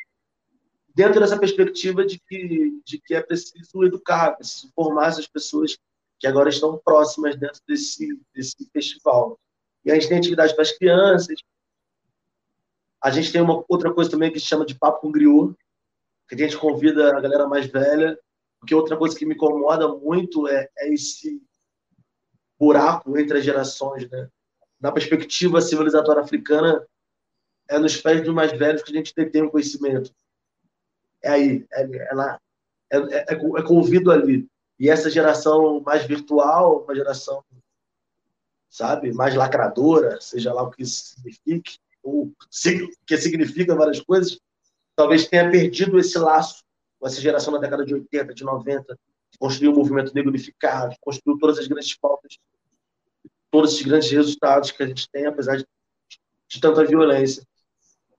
dentro dessa perspectiva de que, de que é preciso educar, preciso formar essas pessoas que agora estão próximas dentro desse, desse festival. E a gente tem atividade para as crianças. A gente tem uma outra coisa também que se chama de papo com griot, que a gente convida a galera mais velha, porque outra coisa que me incomoda muito é, é esse buraco entre as gerações, né? Na perspectiva civilizatória africana, é nos pés dos mais velhos que a gente detém o conhecimento é aí, é, é lá, é, é, é, é convido ali. E essa geração mais virtual, uma geração, sabe, mais lacradora, seja lá o que isso signifique, ou que significa várias coisas, talvez tenha perdido esse laço com essa geração da década de 80, de 90, que construiu o movimento negro unificado, construiu todas as grandes pautas, todos esses grandes resultados que a gente tem, apesar de, de tanta violência.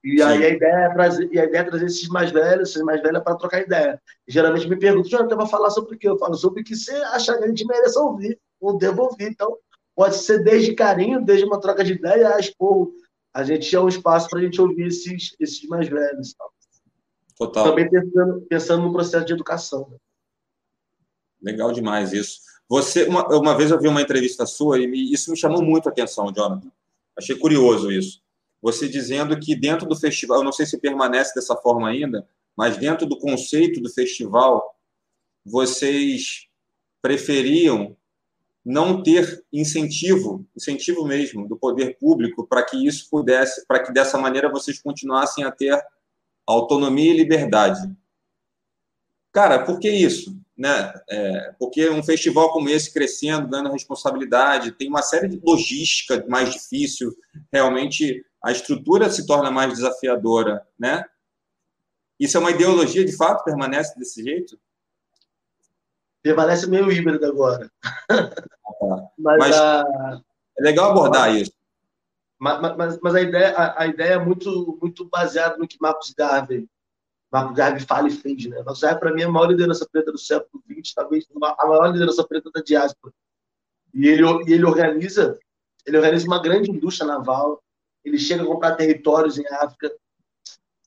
E Sim. aí a ideia, é trazer, e a ideia é trazer esses mais velhos, esses mais velhos para trocar ideia. E, geralmente me perguntam, Jonathan, vai falar sobre o quê? Eu falo sobre o que você acha que a gente merece ouvir, ou deve ouvir. Então, pode ser desde carinho, desde uma troca de ideia, a expor. A gente é um espaço para a gente ouvir esses, esses mais velhos. Tal. Total. Também pensando, pensando no processo de educação. Né? Legal demais isso. Você, uma, uma vez eu vi uma entrevista sua e me, isso me chamou muito a atenção, Jonathan. Achei curioso isso você dizendo que dentro do festival, eu não sei se permanece dessa forma ainda, mas dentro do conceito do festival, vocês preferiam não ter incentivo, incentivo mesmo do poder público para que isso pudesse, para que dessa maneira vocês continuassem a ter autonomia e liberdade. Cara, por que isso? Né? É, porque um festival como esse crescendo, ganhando responsabilidade, tem uma série de logística mais difícil, realmente a estrutura se torna mais desafiadora, né? Isso é uma ideologia, de fato, permanece desse jeito? Permanece meio híbrido agora. *laughs* Mas, mas a... é legal abordar isso. Mas, mas, mas, a, ideia, a, a, ideia é muito, muito baseada no que Marcos Garvey Marco Garbi fala e fez, né? Marco Garbi, para mim, é a maior liderança preta do século XX, talvez a maior liderança preta da diáspora. E ele, e ele organiza ele organiza uma grande indústria naval, ele chega a comprar territórios em África.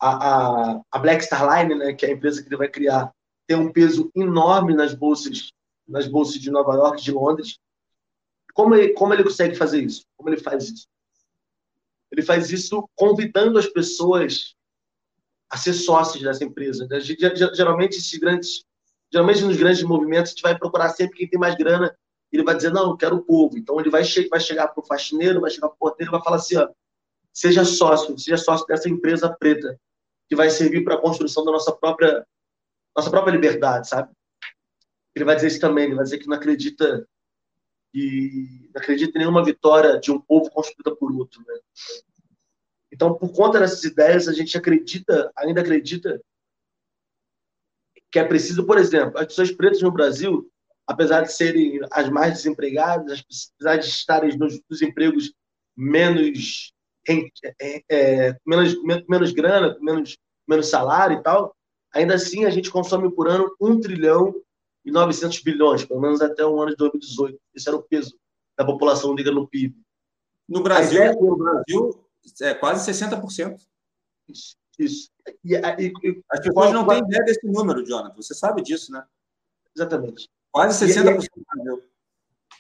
A, a, a Black Star Line, né, que é a empresa que ele vai criar, tem um peso enorme nas bolsas, nas bolsas de Nova York, de Londres. Como ele, como ele consegue fazer isso? Como ele faz isso? Ele faz isso convidando as pessoas a ser sócios dessa empresa. Geralmente, esses grandes, geralmente nos grandes movimentos, a gente vai procurar sempre quem tem mais grana. Ele vai dizer, não, eu quero o povo. Então, ele vai, che vai chegar para o faxineiro, vai chegar para o porteiro vai falar assim, ó, seja sócio, seja sócio dessa empresa preta, que vai servir para a construção da nossa própria, nossa própria liberdade, sabe? Ele vai dizer isso também, ele vai dizer que não acredita e não acredita em nenhuma vitória de um povo construída por outro, né? Então, por conta dessas ideias, a gente acredita, ainda acredita que é preciso, por exemplo, as pessoas pretas no Brasil, apesar de serem as mais desempregadas, apesar de estarem nos, nos empregos menos, é, é, menos, menos grana, menos, menos salário e tal, ainda assim a gente consome por ano 1 trilhão e 900 bilhões, pelo menos até o ano de 2018. Esse era o peso da população negra no PIB. No Brasil, é, no Brasil é quase 60%. Isso. isso. E, e, e, As pessoas não têm ideia desse número, Jonathan. Você sabe disso, né? Exatamente. Quase 60% do Brasil.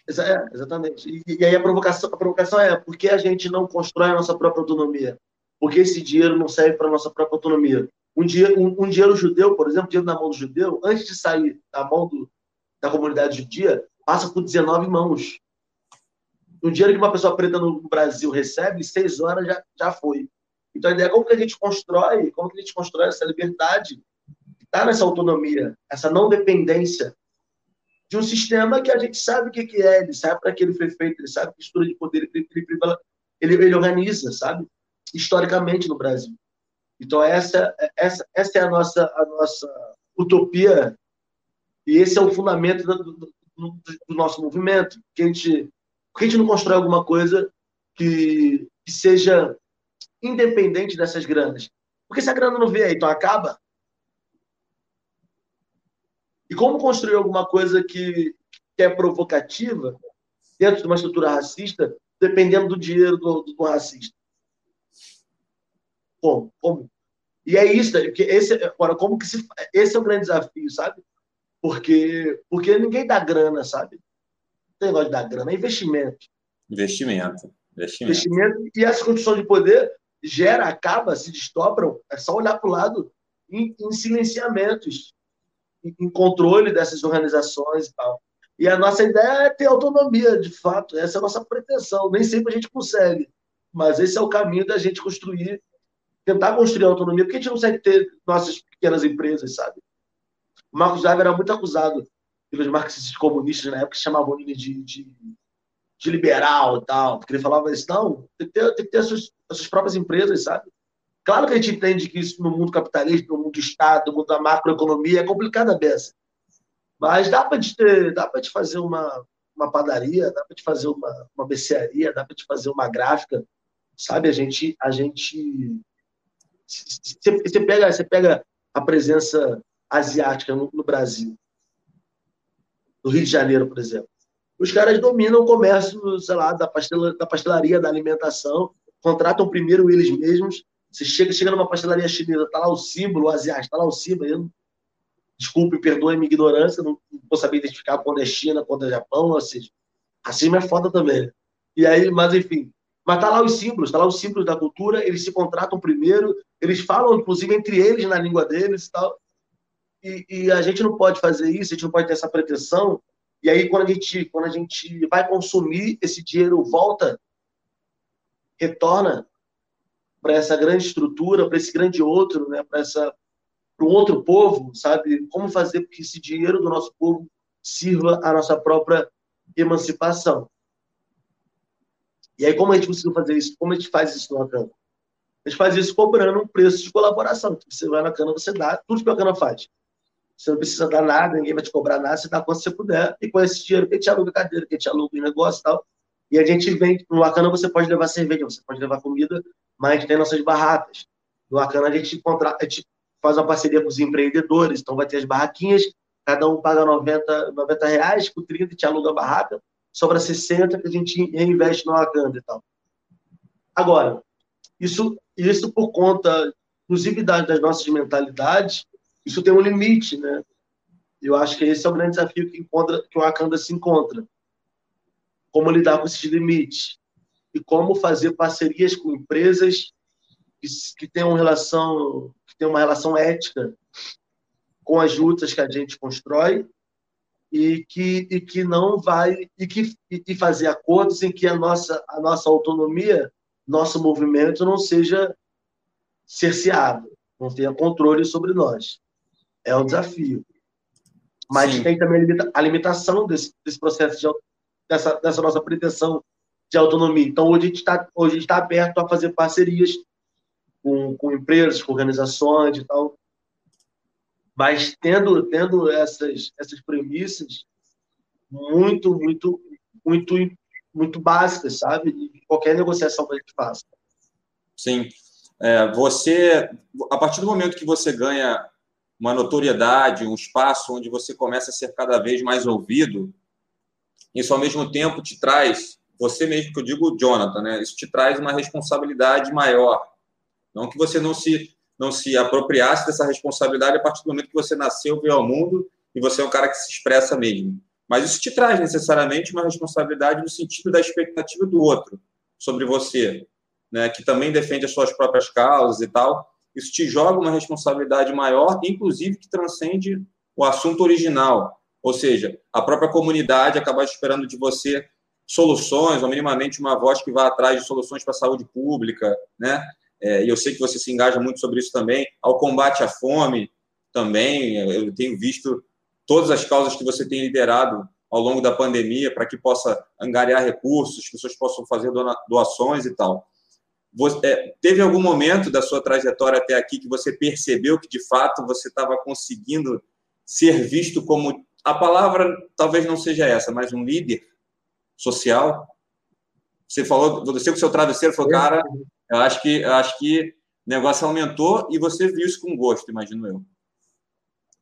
É, exatamente. E, e, aí a provocação, a provocação é por que a gente não constrói a nossa própria autonomia? Porque esse dinheiro não serve para a nossa própria autonomia. Um, dia, um, um, dinheiro judeu, por exemplo, dinheiro na mão do judeu, antes de sair da mão do, da comunidade judia, passa por 19 mãos. Um dinheiro que uma pessoa preta no Brasil recebe, em seis horas já, já foi. Então a ideia é como que a gente constrói, como que a gente constrói essa liberdade, está nessa autonomia, essa não dependência de um sistema que a gente sabe o que, que é, ele sabe para que ele foi feito, ele sabe que estrutura de poder ele, ele, ele, organiza, sabe? Historicamente no Brasil. Então essa, essa, essa é a nossa, a nossa utopia e esse é o fundamento do, do, do, nosso movimento, que a gente que a gente não constrói alguma coisa que, que seja independente dessas granas? Porque se a grana não vier, então acaba. E como construir alguma coisa que, que é provocativa dentro de uma estrutura racista, dependendo do dinheiro do, do, do racista? Como? Como? E é isso, porque esse, agora, como que se, esse é o grande desafio, sabe? Porque, porque ninguém dá grana, sabe? tem negócio de dar grana, é investimento. Investimento. Investimento. investimento. E essa condição de poder gera, acaba, se desdobram, é só olhar para o lado em, em silenciamentos, em, controle dessas organizações e tal. E a nossa ideia é ter autonomia, de fato, essa é a nossa pretensão. Nem sempre a gente consegue, mas esse é o caminho da gente construir, tentar construir autonomia, porque a gente não consegue ter nossas pequenas empresas, sabe? O Marcos Java era muito acusado pelos marxistas comunistas na época chamavam ele de, de, de, liberal e tal, porque ele falava isso, não, tem que ter, tem que ter as, suas, as suas próprias empresas, sabe? Claro que a gente entende que isso no mundo capitalista, no mundo do Estado, no mundo da macroeconomia, é complicado a beça. Mas dá para ter, dá te fazer uma, uma padaria, dá para te fazer uma, uma becearia, dá para te fazer uma gráfica, sabe? A gente, a gente, você pega, pega a presença asiática no, no Brasil no Rio de Janeiro, por exemplo. Os caras dominam o comércio, sei lá, da, pastela, da pastelaria, da alimentação, contratam primeiro eles mesmos. Você chega, chega numa pastelaria chinesa, tá lá o símbolo, asiático, tá lá o símbolo. Eu, desculpe, perdoe minha ignorância, não, vou saber identificar quando é China, quando é Japão, ou seja, assim é foda também. E aí, mas enfim, mas tá lá os símbolos, tá lá os símbolos da cultura, eles se contratam primeiro, eles falam, inclusive, entre eles na língua deles e tal. E, e, a gente não pode fazer isso, a gente não pode ter essa pretensão. E aí, quando a gente, quando a gente vai consumir, esse dinheiro volta, retorna para essa grande estrutura, para esse grande outro, né? para essa para um outro povo, sabe? Como fazer com que esse dinheiro do nosso povo sirva à nossa própria emancipação. E aí, como a gente conseguiu fazer isso? Como a gente faz isso no Acana? A gente faz isso cobrando um preço de colaboração. Você vai na cana, você dá tudo que a cana faz. Você não precisa dar nada, ninguém vai te cobrar nada, você dá quanto você puder. E com esse dinheiro, que te aluga cadeira, que te aluga negócio e tal. E a gente vem, no Acana você pode levar cerveja, você pode levar comida, mas a gente tem nossas barracas. No Acana a gente, contra, a gente faz uma parceria com os empreendedores, então vai ter as barraquinhas, cada um paga 90, 90 reais, com 30 te aluga a barraca, sobra 60 que a gente reinveste no Wakanda e tal. Agora, isso, isso por conta, inclusive, das, das nossas mentalidades, isso tem um limite, né? Eu acho que esse é o grande desafio que, encontra, que o Wakanda se encontra. Como lidar com esses limites e como fazer parcerias com empresas que, que tenham relação, que tenham uma relação ética com as lutas que a gente constrói e que, e que não vai e que e fazer acordos em que a nossa a nossa autonomia nosso movimento não seja cerceado não tenha controle sobre nós é um desafio mas Sim. tem também a limitação desse, desse processo de, dessa, dessa nossa pretensão de autonomia. Então hoje a gente está está aberto a fazer parcerias com, com empresas com organizações e tal. Mas tendo tendo essas essas premissas muito muito muito muito básicas sabe? De qualquer negociação que a gente faça. Sim. É, você a partir do momento que você ganha uma notoriedade um espaço onde você começa a ser cada vez mais ouvido isso ao mesmo tempo te traz você mesmo que eu digo Jonathan né isso te traz uma responsabilidade maior não que você não se não se apropriasse dessa responsabilidade a partir do momento que você nasceu, veio ao mundo e você é um cara que se expressa mesmo. Mas isso te traz necessariamente uma responsabilidade no sentido da expectativa do outro sobre você, né, que também defende as suas próprias causas e tal. Isso te joga uma responsabilidade maior, inclusive que transcende o assunto original. Ou seja, a própria comunidade acaba esperando de você soluções, ou minimamente uma voz que vá atrás de soluções para a saúde pública, né? é, e eu sei que você se engaja muito sobre isso também, ao combate à fome também. Eu tenho visto todas as causas que você tem liderado ao longo da pandemia para que possa angariar recursos, as pessoas possam fazer doações e tal. Você, é, teve algum momento da sua trajetória até aqui que você percebeu que de fato você estava conseguindo ser visto como a palavra talvez não seja essa, mas um líder social? Você falou, você com seu travesseiro falou, cara, eu acho que, eu acho que o negócio aumentou e você viu isso com gosto, imagino eu.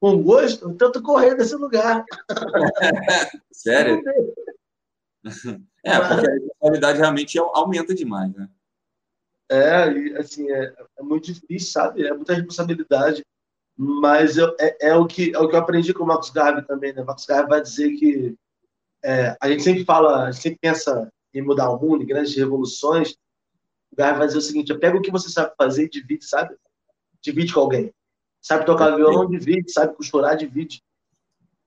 Com gosto? Tanto correr desse lugar. *laughs* Sério? *laughs* É, porque a responsabilidade realmente aumenta demais, né? É, e, assim, é, é, muito difícil, sabe? É muita responsabilidade. Mas eu, é, é, o que, é o que eu aprendi com o Marcos Garvey também, né? O Marcos Garvey vai dizer que é, a gente sempre fala, sempre pensa em mudar o mundo, em grandes revoluções, o Garra vai dizer o seguinte: pega o que você sabe fazer e divide, sabe? Divide com alguém. Sabe tocar violão, divide. Sabe costurar, divide.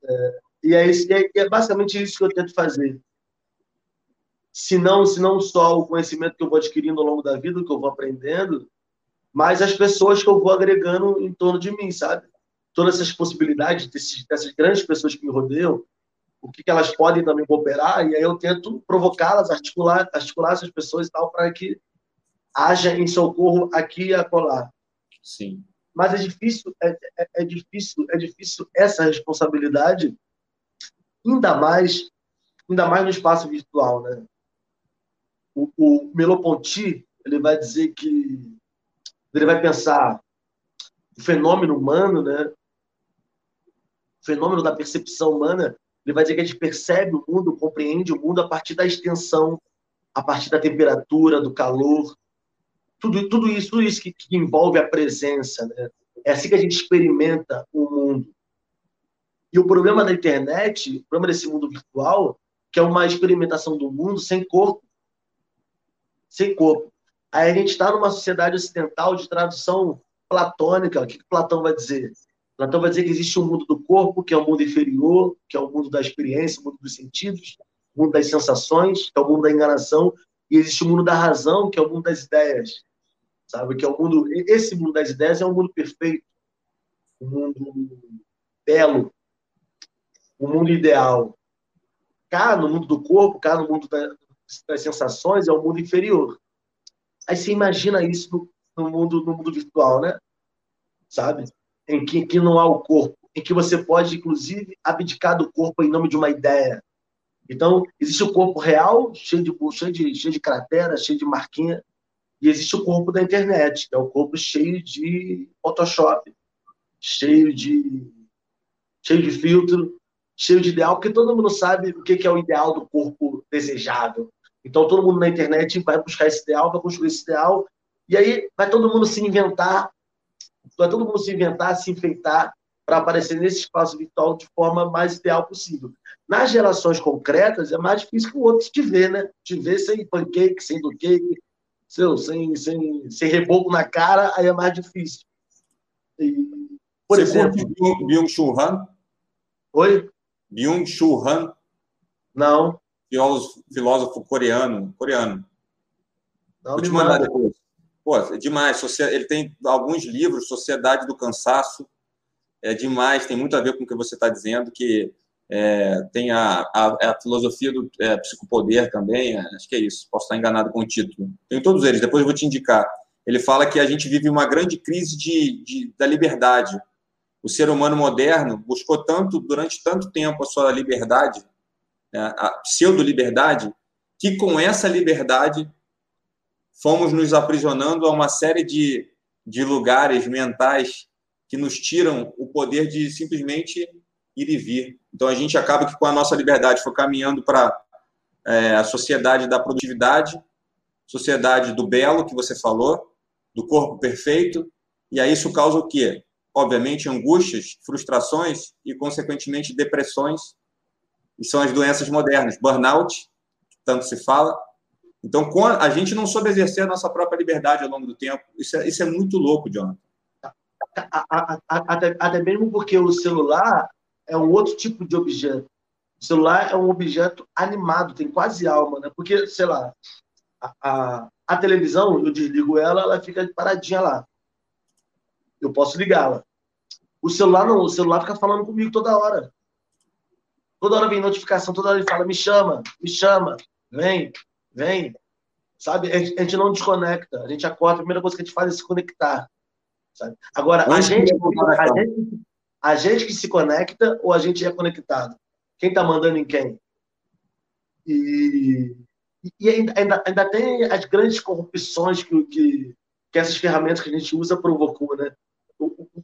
É, e, é isso, é, é basicamente isso que eu tento fazer. Se não, se não só o conhecimento que eu vou adquirindo ao longo da vida, que eu vou aprendendo, mas as pessoas que eu vou agregando em torno de mim, sabe? Todas essas possibilidades dessas grandes pessoas que me rodeiam, o que, que elas podem também cooperar, e aí eu tento provocá-las, articular, articular essas pessoas e tal, para que haja em socorro aqui e acolá. Sim. Mas é difícil, é, é, é, difícil, é difícil essa responsabilidade, ainda mais, ainda mais no espaço virtual, né? O, o Meloponti ele vai dizer que ele vai pensar o fenômeno humano, né? O fenômeno da percepção humana, ele vai dizer que a gente percebe o mundo, compreende o mundo a partir da extensão, a partir da temperatura, do calor, tudo, tudo isso, tudo isso que, que envolve a presença. Né? É assim que a gente experimenta o mundo. E o problema da internet, o problema desse mundo virtual, que é uma experimentação do mundo sem corpo. Sem corpo. Aí a gente está numa sociedade ocidental de tradução platônica. O que, que Platão vai dizer? Platão vai dizer que existe um mundo do corpo, que é o mundo inferior, que é o mundo da experiência, o mundo dos sentidos, o mundo das sensações, que é o mundo da enganação, e existe o mundo da razão, que é o mundo das ideias sabe? Que é o mundo, esse mundo das ideias é um mundo perfeito, um mundo belo, um mundo ideal. Cá no mundo do corpo, cá no mundo das sensações, é um mundo inferior. Aí você imagina isso no, no mundo no mundo virtual, né? Sabe? Em que, que não há o corpo, em que você pode, inclusive, abdicar do corpo em nome de uma ideia. Então, existe o corpo real, cheio de, cheio de, cheio de cratera, cheio de marquinha, e existe o corpo da internet, que é o corpo cheio de Photoshop, cheio de, cheio de filtro, cheio de ideal, porque todo mundo sabe o que é o ideal do corpo desejável. Então, todo mundo na internet vai buscar esse ideal, vai construir esse ideal, e aí vai todo mundo se inventar, vai todo mundo se inventar, se enfeitar, para aparecer nesse espaço virtual de forma mais ideal possível. Nas relações concretas, é mais difícil que o outro te ver, né? Te ver sem pancake, sem do cake, seu, sem, sem, sem reboco na cara, aí é mais difícil. E, por Você exemplo. Byung-Chul Han? Oi? Byung-Chul Han? Não. Filósofo, filósofo coreano. coreano. Não, Vou te mandar manda. depois. Pô, é demais. Ele tem alguns livros, Sociedade do Cansaço, é demais, tem muito a ver com o que você está dizendo, que é, tem a, a, a, filosofia do é, psicopoder também, é, acho que é isso, posso estar enganado com o título. Tem todos eles, depois eu vou te indicar. Ele fala que a gente vive uma grande crise de, de da liberdade. O ser humano moderno buscou tanto, durante tanto tempo, a sua liberdade, né, a pseudo-liberdade, que com essa liberdade fomos nos aprisionando a uma série de, de lugares mentais que nos tiram o poder de simplesmente ir e vir. Então a gente acaba que com a nossa liberdade for caminhando para é, a sociedade da produtividade, sociedade do belo que você falou, do corpo perfeito, e aí isso causa o quê? Obviamente angústias, frustrações e consequentemente depressões, e são as doenças modernas, burnout, tanto se fala. Então a gente não soube exercer a nossa própria liberdade ao longo do tempo. Isso é, isso é muito louco, Jonathan até, até mesmo porque o celular é um outro tipo de objeto. O celular é um objeto animado, tem quase alma, né? Porque, sei lá, a, a, a televisão, eu desligo ela, ela fica paradinha lá. Eu posso ligá-la. O celular não, o celular fica falando comigo toda hora. Toda hora vem notificação, toda hora ele fala, me chama, me chama, vem, vem. Sabe? A gente não desconecta. A gente acorda, a primeira coisa que a gente faz é se conectar. Sabe? Agora, a gente, a, gente, a gente que se conecta ou a gente é conectado? Quem está mandando em quem? E, e ainda, ainda, ainda, tem as grandes corrupções que, que, que essas ferramentas que a gente usa provocou, né?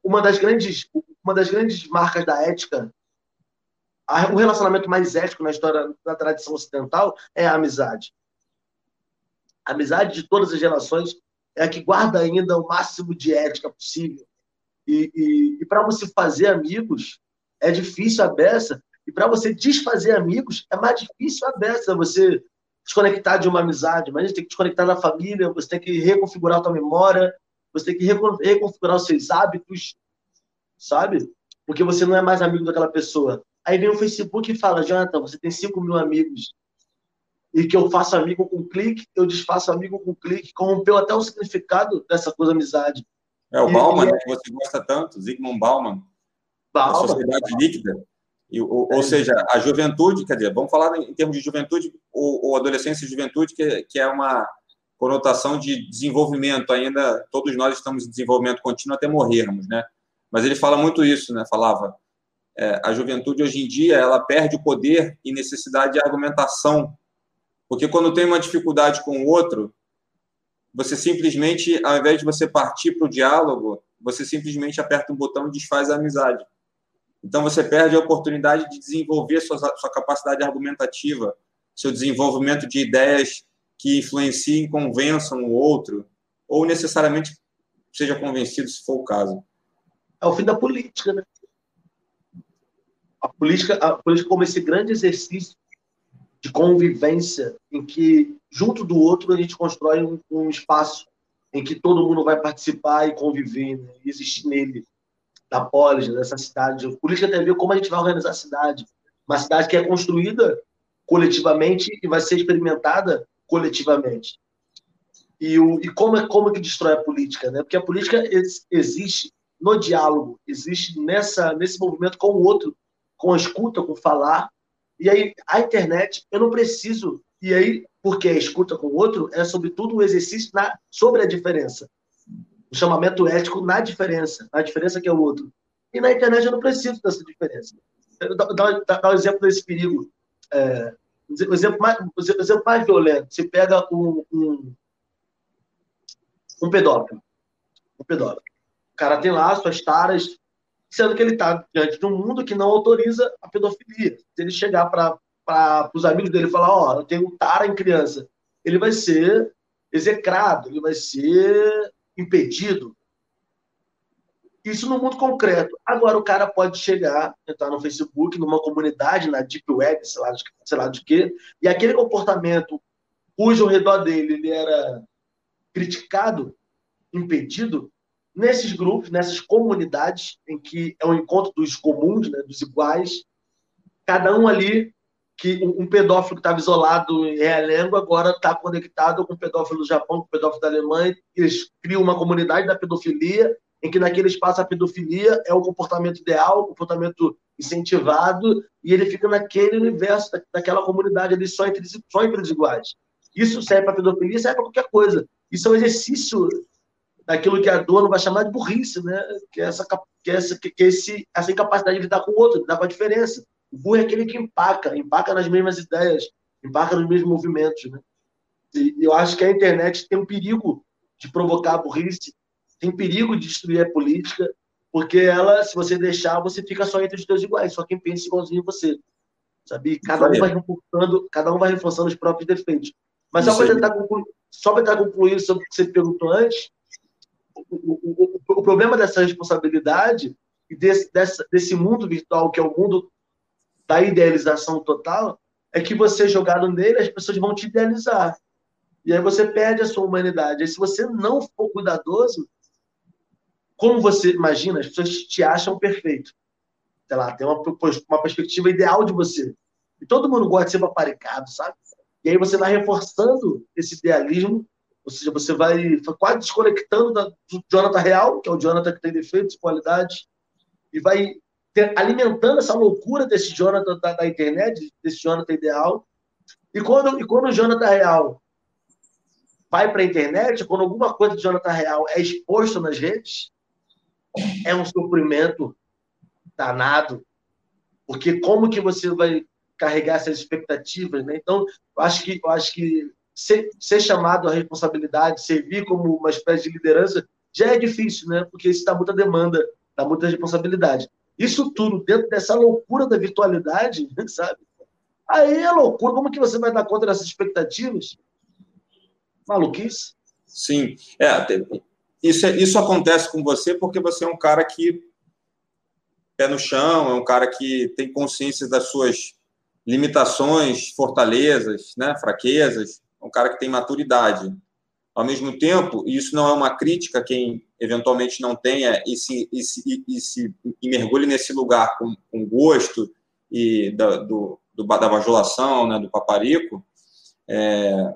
Uma das grandes, uma das grandes marcas da ética, o relacionamento mais ético na história da tradição ocidental é a amizade. A amizade de todas as relações é a que guarda ainda o máximo de ética possível. E, e, e para você fazer amigos, é difícil a beça. E para você desfazer amigos, é mais difícil a beça. Você desconectar de uma amizade, mas você tem que desconectar da família, você tem que reconfigurar a sua memória, você tem que reconfigurar os seus hábitos, sabe? Porque você não é mais amigo daquela pessoa. Aí vem o Facebook e fala, Jonathan, você tem 5 mil amigos e que eu faço amigo com clique, eu desfaço amigo com clique, corrompeu até o significado dessa coisa amizade. É o Bauman, e, né, que você gosta tanto, Zygmunt Bauman, Bauman. a sociedade líquida. E, ou, é. ou, seja, a juventude, quer dizer, vamos falar em termos de juventude ou, ou adolescência e juventude, que, que é uma conotação de desenvolvimento ainda, todos nós estamos em desenvolvimento contínuo até morrermos, né? Mas ele fala muito isso, né? Falava, é, a juventude hoje em dia, ela perde o poder e necessidade de argumentação porque quando tem uma dificuldade com o outro, você simplesmente, ao invés de você partir para o diálogo, você simplesmente aperta um botão e desfaz a amizade. Então você perde a oportunidade de desenvolver sua, sua capacidade argumentativa, seu desenvolvimento de ideias que influenciem, convençam o outro, ou necessariamente seja convencido, se for o caso. É o fim da política, né? A política, a política como esse grande exercício de convivência, em que, junto do outro, a gente constrói um, um espaço em que todo mundo vai participar e conviver, né? e existir nele, da polis, dessa cidade. Política tem a ver como a gente vai organizar a cidade. Uma cidade que é construída coletivamente e vai ser experimentada coletivamente. E, o, e como, é, como é que destrói a política? Né? Porque a política existe no diálogo, existe nessa, nesse movimento com o outro, com a escuta, com falar, e aí, a internet, eu não preciso. E aí, porque a escuta com o outro é, sobretudo, um exercício na, sobre a diferença. O chamamento ético na diferença, na diferença que é o outro. E na internet eu não preciso dessa diferença. Dá, um exemplo desse perigo. É, o, exemplo mais, o exemplo mais violento. Você pega um, um, um pedófilo. Um pedófilo. O cara tem lá suas taras, sendo que ele está diante de um mundo que não autoriza a pedofilia. Se ele chegar para os amigos dele e falar, ó, oh, eu tenho tara em criança, ele vai ser execrado, ele vai ser impedido. Isso no mundo concreto. Agora o cara pode chegar, entrar no Facebook, numa comunidade, na Deep Web, sei lá, de, sei lá de quê, e aquele comportamento cujo ao redor dele ele era criticado, impedido, nesses grupos, nessas comunidades, em que é um encontro dos comuns, né, dos iguais, cada um ali, que um pedófilo que estava isolado em Realengo agora está conectado com um pedófilo do Japão, com um pedófilo da Alemanha, eles criam uma comunidade da pedofilia, em que naquele espaço a pedofilia é o comportamento ideal, o comportamento incentivado, e ele fica naquele universo, daquela comunidade ali, só entre, só entre os iguais. Isso serve para pedofilia, serve para qualquer coisa. Isso é um exercício daquilo que a dor não vai chamar de burrice, né? Que é essa, que é essa, que é esse, essa incapacidade de lidar com o outro, lidar com a diferença. O burro é aquele que empaca, empaca nas mesmas ideias, empaca nos mesmos movimentos, né? E eu acho que a internet tem um perigo de provocar a burrice, tem perigo de destruir a política, porque ela, se você deixar, você fica só entre os dois iguais, só quem pensa igualzinho você. Sabe? Cada um vai reforçando, cada um vai reforçando os próprios defeitos. Mas só para tentar concluir, só para tentar concluir sobre o que você perguntou antes, o, o, o, problema dessa responsabilidade e desse, dessa, desse mundo virtual, que é o mundo da idealização total, é que você jogado nele, as pessoas vão te idealizar. E aí você perde a sua humanidade. E se você não for cuidadoso, como você imagina, as pessoas te acham perfeito. Sei lá, tem uma, uma perspectiva ideal de você. E todo mundo gosta de ser paparicado, sabe? E aí você vai reforçando esse idealismo, ou seja, você vai quase desconectando da, do Jonathan real, que é o Jonathan que tem defeitos e qualidades, e vai ter, alimentando essa loucura desse Jonathan da, da, internet, desse Jonathan ideal. E quando, e quando o Jonathan real vai para a internet, quando alguma coisa do Jonathan real é exposto nas redes, é um sofrimento danado. Porque como que você vai carregar essas expectativas, né? Então, eu acho que, eu acho que ser, ser chamado à responsabilidade, servir como uma espécie de liderança, já é difícil, né? Porque isso dá muita demanda, dá muita responsabilidade. Isso tudo dentro dessa loucura da virtualidade, *laughs* sabe? Aí é loucura. Como que você vai dar conta dessas expectativas? Maluquice. Sim. É, isso, é, isso acontece com você porque você é um cara que pé no chão, é um cara que tem consciência das suas limitações, fortalezas, né, fraquezas, é um cara que tem maturidade. Ao mesmo tempo, e isso não é uma crítica quem eventualmente não tenha e se, e se, e se e mergulhe nesse lugar com, com gosto e da, do, do, da bajulação, né, do paparico, é,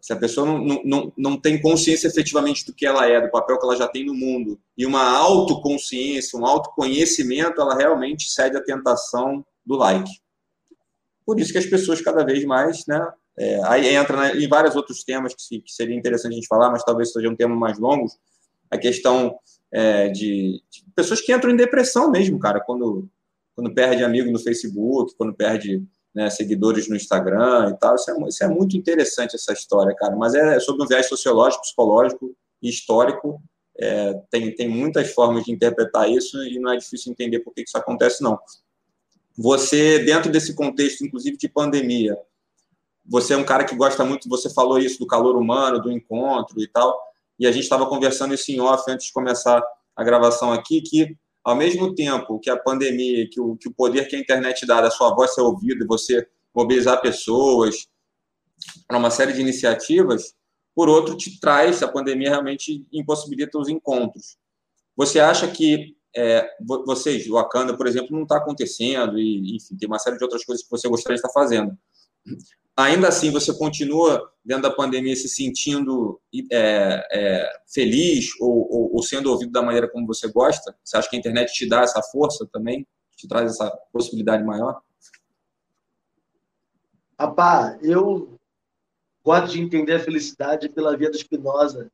se a pessoa não, não, não tem consciência efetivamente do que ela é, do papel que ela já tem no mundo, e uma autoconsciência, um autoconhecimento, ela realmente cede à tentação do like. Por isso que as pessoas cada vez mais, né? É, aí entra né, em vários outros temas que, que, seria interessante a gente falar, mas talvez seja um tema mais longo. A questão é, de, de, pessoas que entram em depressão mesmo, cara, quando, quando perde amigo no Facebook, quando perde né, seguidores no Instagram e tal. Isso é, isso é, muito interessante, essa história, cara. Mas é sobre um viés sociológico, psicológico e histórico. É, tem, tem muitas formas de interpretar isso e não é difícil entender por que isso acontece, não. Você, dentro desse contexto, inclusive de pandemia, você é um cara que gosta muito, você falou isso do calor humano, do encontro e tal, e a gente estava conversando isso em off antes de começar a gravação aqui, que ao mesmo tempo que a pandemia, que o, que o poder que a internet dá da sua voz ser ouvida, você mobilizar pessoas para uma série de iniciativas, por outro, te traz, a pandemia realmente impossibilita os encontros. Você acha que é, vocês, o Wakanda, por exemplo, não está acontecendo, e enfim, tem uma série de outras coisas que você gostaria de estar fazendo. Ainda assim, você continua, dentro da pandemia, se sentindo é, é, feliz ou, ou, ou, sendo ouvido da maneira como você gosta? Você acha que a internet te dá essa força também? Te traz essa possibilidade maior? Rapaz, eu gosto de entender a felicidade pela via do Spinoza,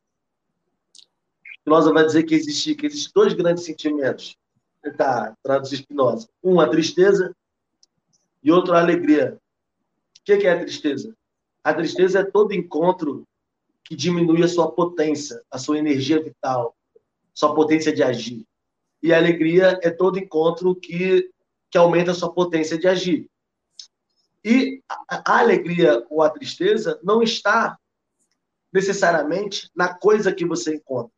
Spinoza vai dizer que existe, que existem dois grandes sentimentos. Tá, traduzir Spinoza. Um, a tristeza, e outro, a alegria. O que é a tristeza? A tristeza é todo encontro que diminui a sua potência, a sua energia vital, sua potência de agir. e a alegria é todo encontro que, que aumenta a sua potência de agir. E a, a alegria ou a tristeza não está necessariamente na coisa que você encontra,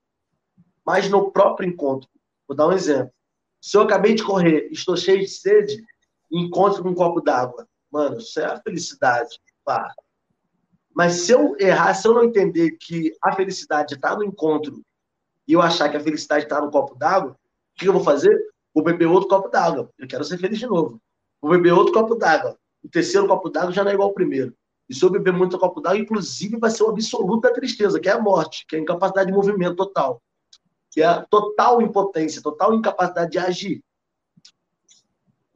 mas no próprio encontro. Vou dar um exemplo. Se eu acabei de correr, estou cheio de sede, encontro com um copo d'água, mano, isso é a felicidade. Pá. Mas se eu errar, se eu não entender que a felicidade está no encontro e eu achar que a felicidade está no copo d'água, o que eu vou fazer? Vou beber outro copo d'água. Eu quero ser feliz de novo. Vou beber outro copo d'água. O terceiro copo d'água já não é igual ao primeiro. E se eu beber muito copo d'água, inclusive vai ser o absoluto da tristeza, que é a morte, que é a incapacidade de movimento total. Que é a total impotência, total incapacidade de agir.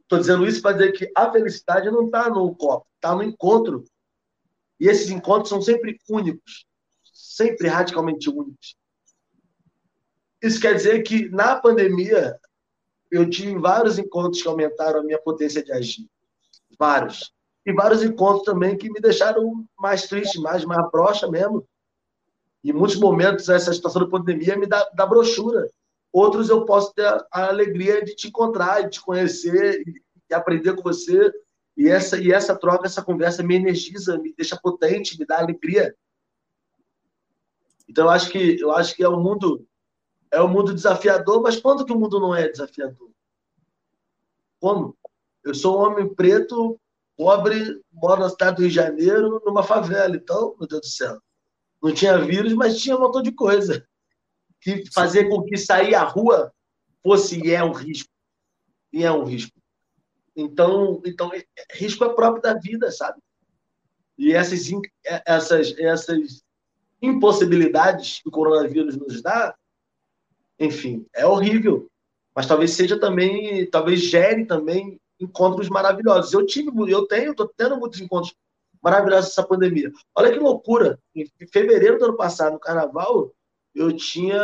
Estou dizendo isso para dizer que a felicidade não está no copo, está no encontro. E esses encontros são sempre únicos, sempre radicalmente únicos. Isso quer dizer que na pandemia eu tive vários encontros que aumentaram a minha potência de agir. Vários e vários encontros também que me deixaram mais triste, mais, mais broxa mesmo. Em muitos momentos, essa situação da pandemia me dá, dá brochura. Outros eu posso ter a, alegria de te encontrar, de te conhecer e, aprender com você. E essa, e essa troca, essa conversa me energiza, me deixa potente, me dá alegria. Então, eu acho que, eu acho que é um mundo é um mundo desafiador, mas quando que o mundo não é desafiador? Como? Eu sou um homem preto pobre, mora na cidade do Rio de Janeiro, numa favela. Então, meu Deus do céu, não tinha vírus, mas tinha um montão de coisa que fazia com que sair à rua fosse e é um risco. E é um risco. Então, então risco é próprio da vida, sabe? E essas, essas, essas impossibilidades que o coronavírus nos dá, enfim, é horrível. Mas talvez seja também, talvez gere também encontros maravilhosos. Eu tive, eu tenho, estou tendo muitos encontros maravilhosos essa pandemia. Olha que loucura! Em fevereiro do ano passado, no Carnaval, eu tinha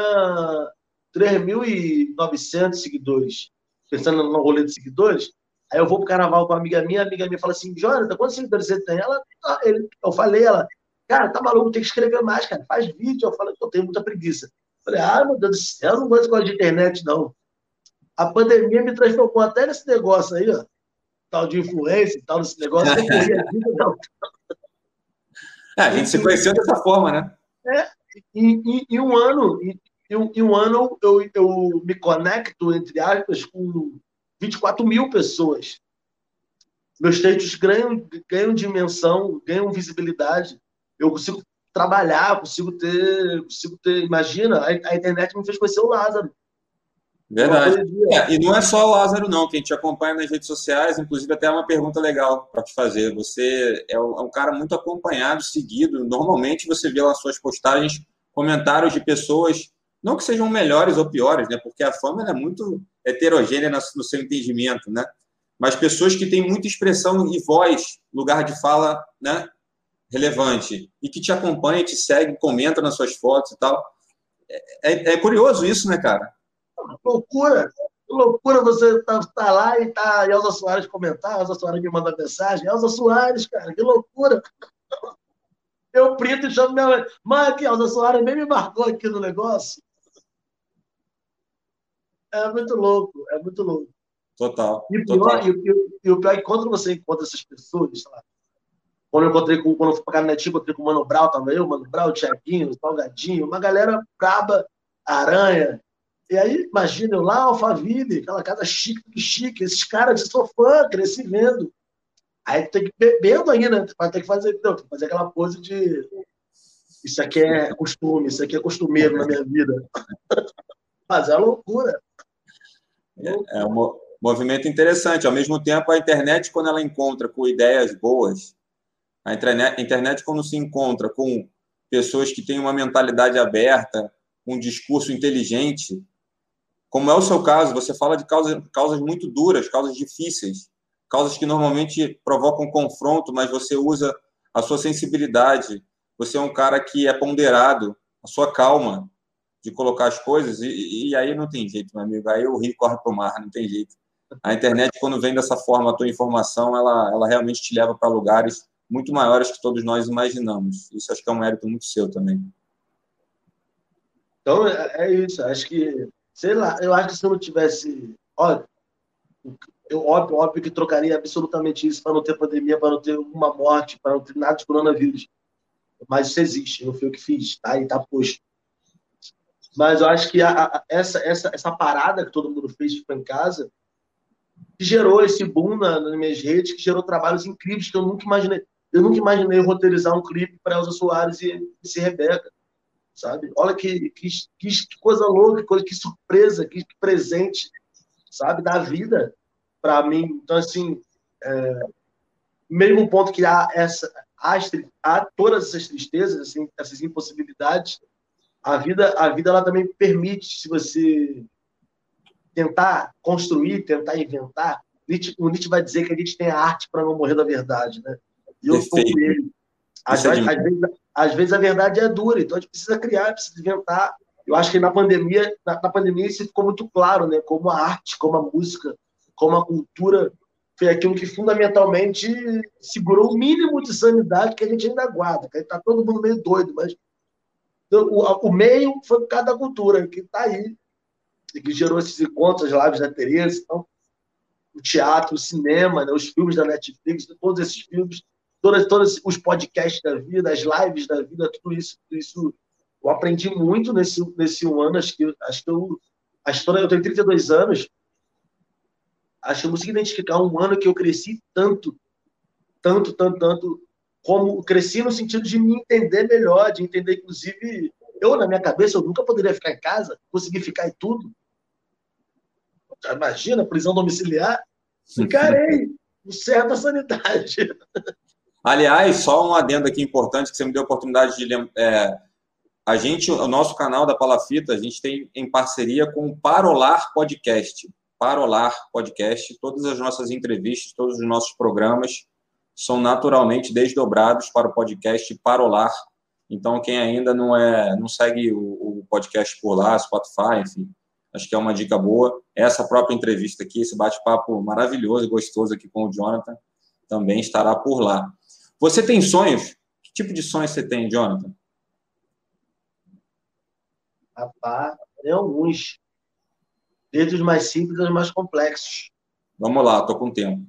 3.900 seguidores. Pensando no rolê de seguidores, aí eu vou pro Carnaval com uma amiga minha, a amiga minha fala assim, Jonathan, quantos seguidores você tem? Ela, ah, ele, eu falei, ela, cara, tá maluco, tem que escrever mais, cara, faz vídeo. Eu falei, eu tenho muita preguiça. Eu falei, ah, meu Deus do céu, eu não gosto de internet, não. A pandemia me transformou até nesse negócio aí, ó, tal de influência, tal desse negócio. *laughs* é, a gente se conheceu dessa forma, né? É, em, um ano, em, um ano eu, eu me conecto, entre aspas, com 24 mil pessoas. Meus textos ganham, ganham dimensão, ganham visibilidade. Eu consigo trabalhar, consigo ter, consigo ter. Imagina, a, a internet me fez conhecer o Lázaro. Verdade. É, e não é só o Lázaro, não, que a gente acompanha nas redes sociais, inclusive até uma pergunta legal para te fazer. Você é um, é um, cara muito acompanhado, seguido. Normalmente você vê lá suas postagens comentários de pessoas, não que sejam melhores ou piores, né? Porque a fama é muito heterogênea no seu entendimento, né? Mas pessoas que têm muita expressão e voz, lugar de fala, né? Relevante. E que te acompanha, te segue, comenta nas suas fotos e tal. É, é, é curioso isso, né, cara? Loucura. Loucura você tá, tá lá e tá Elza Soares comentar, Elza Soares me manda mensagem. Elza Soares, cara, que loucura. Eu print e chamo minha mãe. Mãe, aqui, Elza Soares nem me marcou aqui no negócio. É muito louco, é muito louco. Total. E, pior, total. E, e, e, o pior é que quando você encontra essas pessoas, lá, quando eu encontrei com, quando eu fui pra Canetinho, encontrei com o Mano Brau, tava eu, Mano Brau, o Tiaguinho, o Salgadinho, uma galera braba, Aranha, e aí, imagina eu lá, Alphaville, aquela casa chique, chique, esses caras de sofã, cresci vendo. Aí tem que bebendo ainda, né? vai ter que fazer, não, tem que fazer aquela pose de isso aqui é costume, isso aqui é costumeiro na minha vida. *laughs* Mas é loucura. É, é um movimento interessante. Ao mesmo tempo, a internet, quando ela encontra com ideias boas, a internet quando se encontra com pessoas que têm uma mentalidade aberta, um discurso inteligente, como é o seu caso, você fala de causas, causas muito duras, causas difíceis, causas que normalmente provocam confronto, mas você usa a sua sensibilidade. Você é um cara que é ponderado, a sua calma de colocar as coisas, e, e aí não tem jeito, meu amigo. Aí o rio corre para o mar, não tem jeito. A internet, quando vem dessa forma, a tua informação, ela, ela realmente te leva para lugares muito maiores que todos nós imaginamos. Isso acho que é um mérito muito seu também. Então, é, é isso. Acho que sei lá, eu acho que se eu não tivesse. Olha, eu, óbvio, óbvio que trocaria absolutamente isso para não ter pandemia, para não ter uma morte, para não ter nada de coronavírus. Mas isso existe, não foi o que fiz, tá? E tá posto. Mas eu acho que a, a, essa, essa, essa parada que todo mundo fez ficou em casa, gerou esse boom na, nas minhas redes, que gerou trabalhos incríveis que eu nunca imaginei. Eu nunca imaginei roteirizar um clipe para Elza Soares e, e Rebeca, sabe? Olha que, que, que, coisa louca, coisa, que surpresa, que, que presente, sabe? Da vida para mim. Então, assim, é, mesmo ponto que há, essa, há, há todas essas tristezas, assim, essas impossibilidades, a vida, a vida ela também permite, se você tentar construir, tentar inventar, Nietzsche, o Nietzsche vai dizer que a gente tem a arte para não morrer da verdade, né? E eu sou com ele. Às, é às, vezes, às vezes a verdade é dura, então a gente precisa criar, precisa inventar. Eu acho que na pandemia, na, na pandemia isso ficou muito claro, né? Como a arte, como a música, como a cultura foi aquilo que fundamentalmente segurou o mínimo de sanidade que a gente ainda guarda. Que está todo mundo meio doido, mas o, o meio foi por causa da cultura, que está aí, e que gerou esses encontros, as lives da Tereza, então, o teatro, o cinema, né, os filmes da Netflix, todos esses filmes, todos, todos os podcasts da vida, as lives da vida, tudo isso, tudo isso eu aprendi muito nesse, nesse um ano, acho que, acho que eu, a história, eu tenho 32 anos, acho que eu consigo identificar um ano que eu cresci tanto, tanto, tanto, tanto, como cresci no sentido de me entender melhor, de entender, inclusive, eu, na minha cabeça, eu nunca poderia ficar em casa, conseguir ficar em tudo. Imagina, prisão domiciliar. Ficarei com certa sanidade. *laughs* Aliás, só um adendo aqui importante que você me deu a oportunidade de lembrar. É, a gente, o nosso canal da Palafita, a gente tem em parceria com o Parolar Podcast. Parolar Podcast. Todas as nossas entrevistas, todos os nossos programas são naturalmente desdobrados para o podcast Parolar. Então, quem ainda não é, não segue o, o podcast por lá, Spotify, enfim, acho que é uma dica boa. Essa própria entrevista aqui, esse bate-papo maravilhoso e gostoso aqui com o Jonathan, também estará por lá. Você tem sonhos? Que tipo de sonhos você tem, Jonathan? Rapaz, tem alguns desde os mais simples aos mais complexos. Vamos lá, estou com tempo.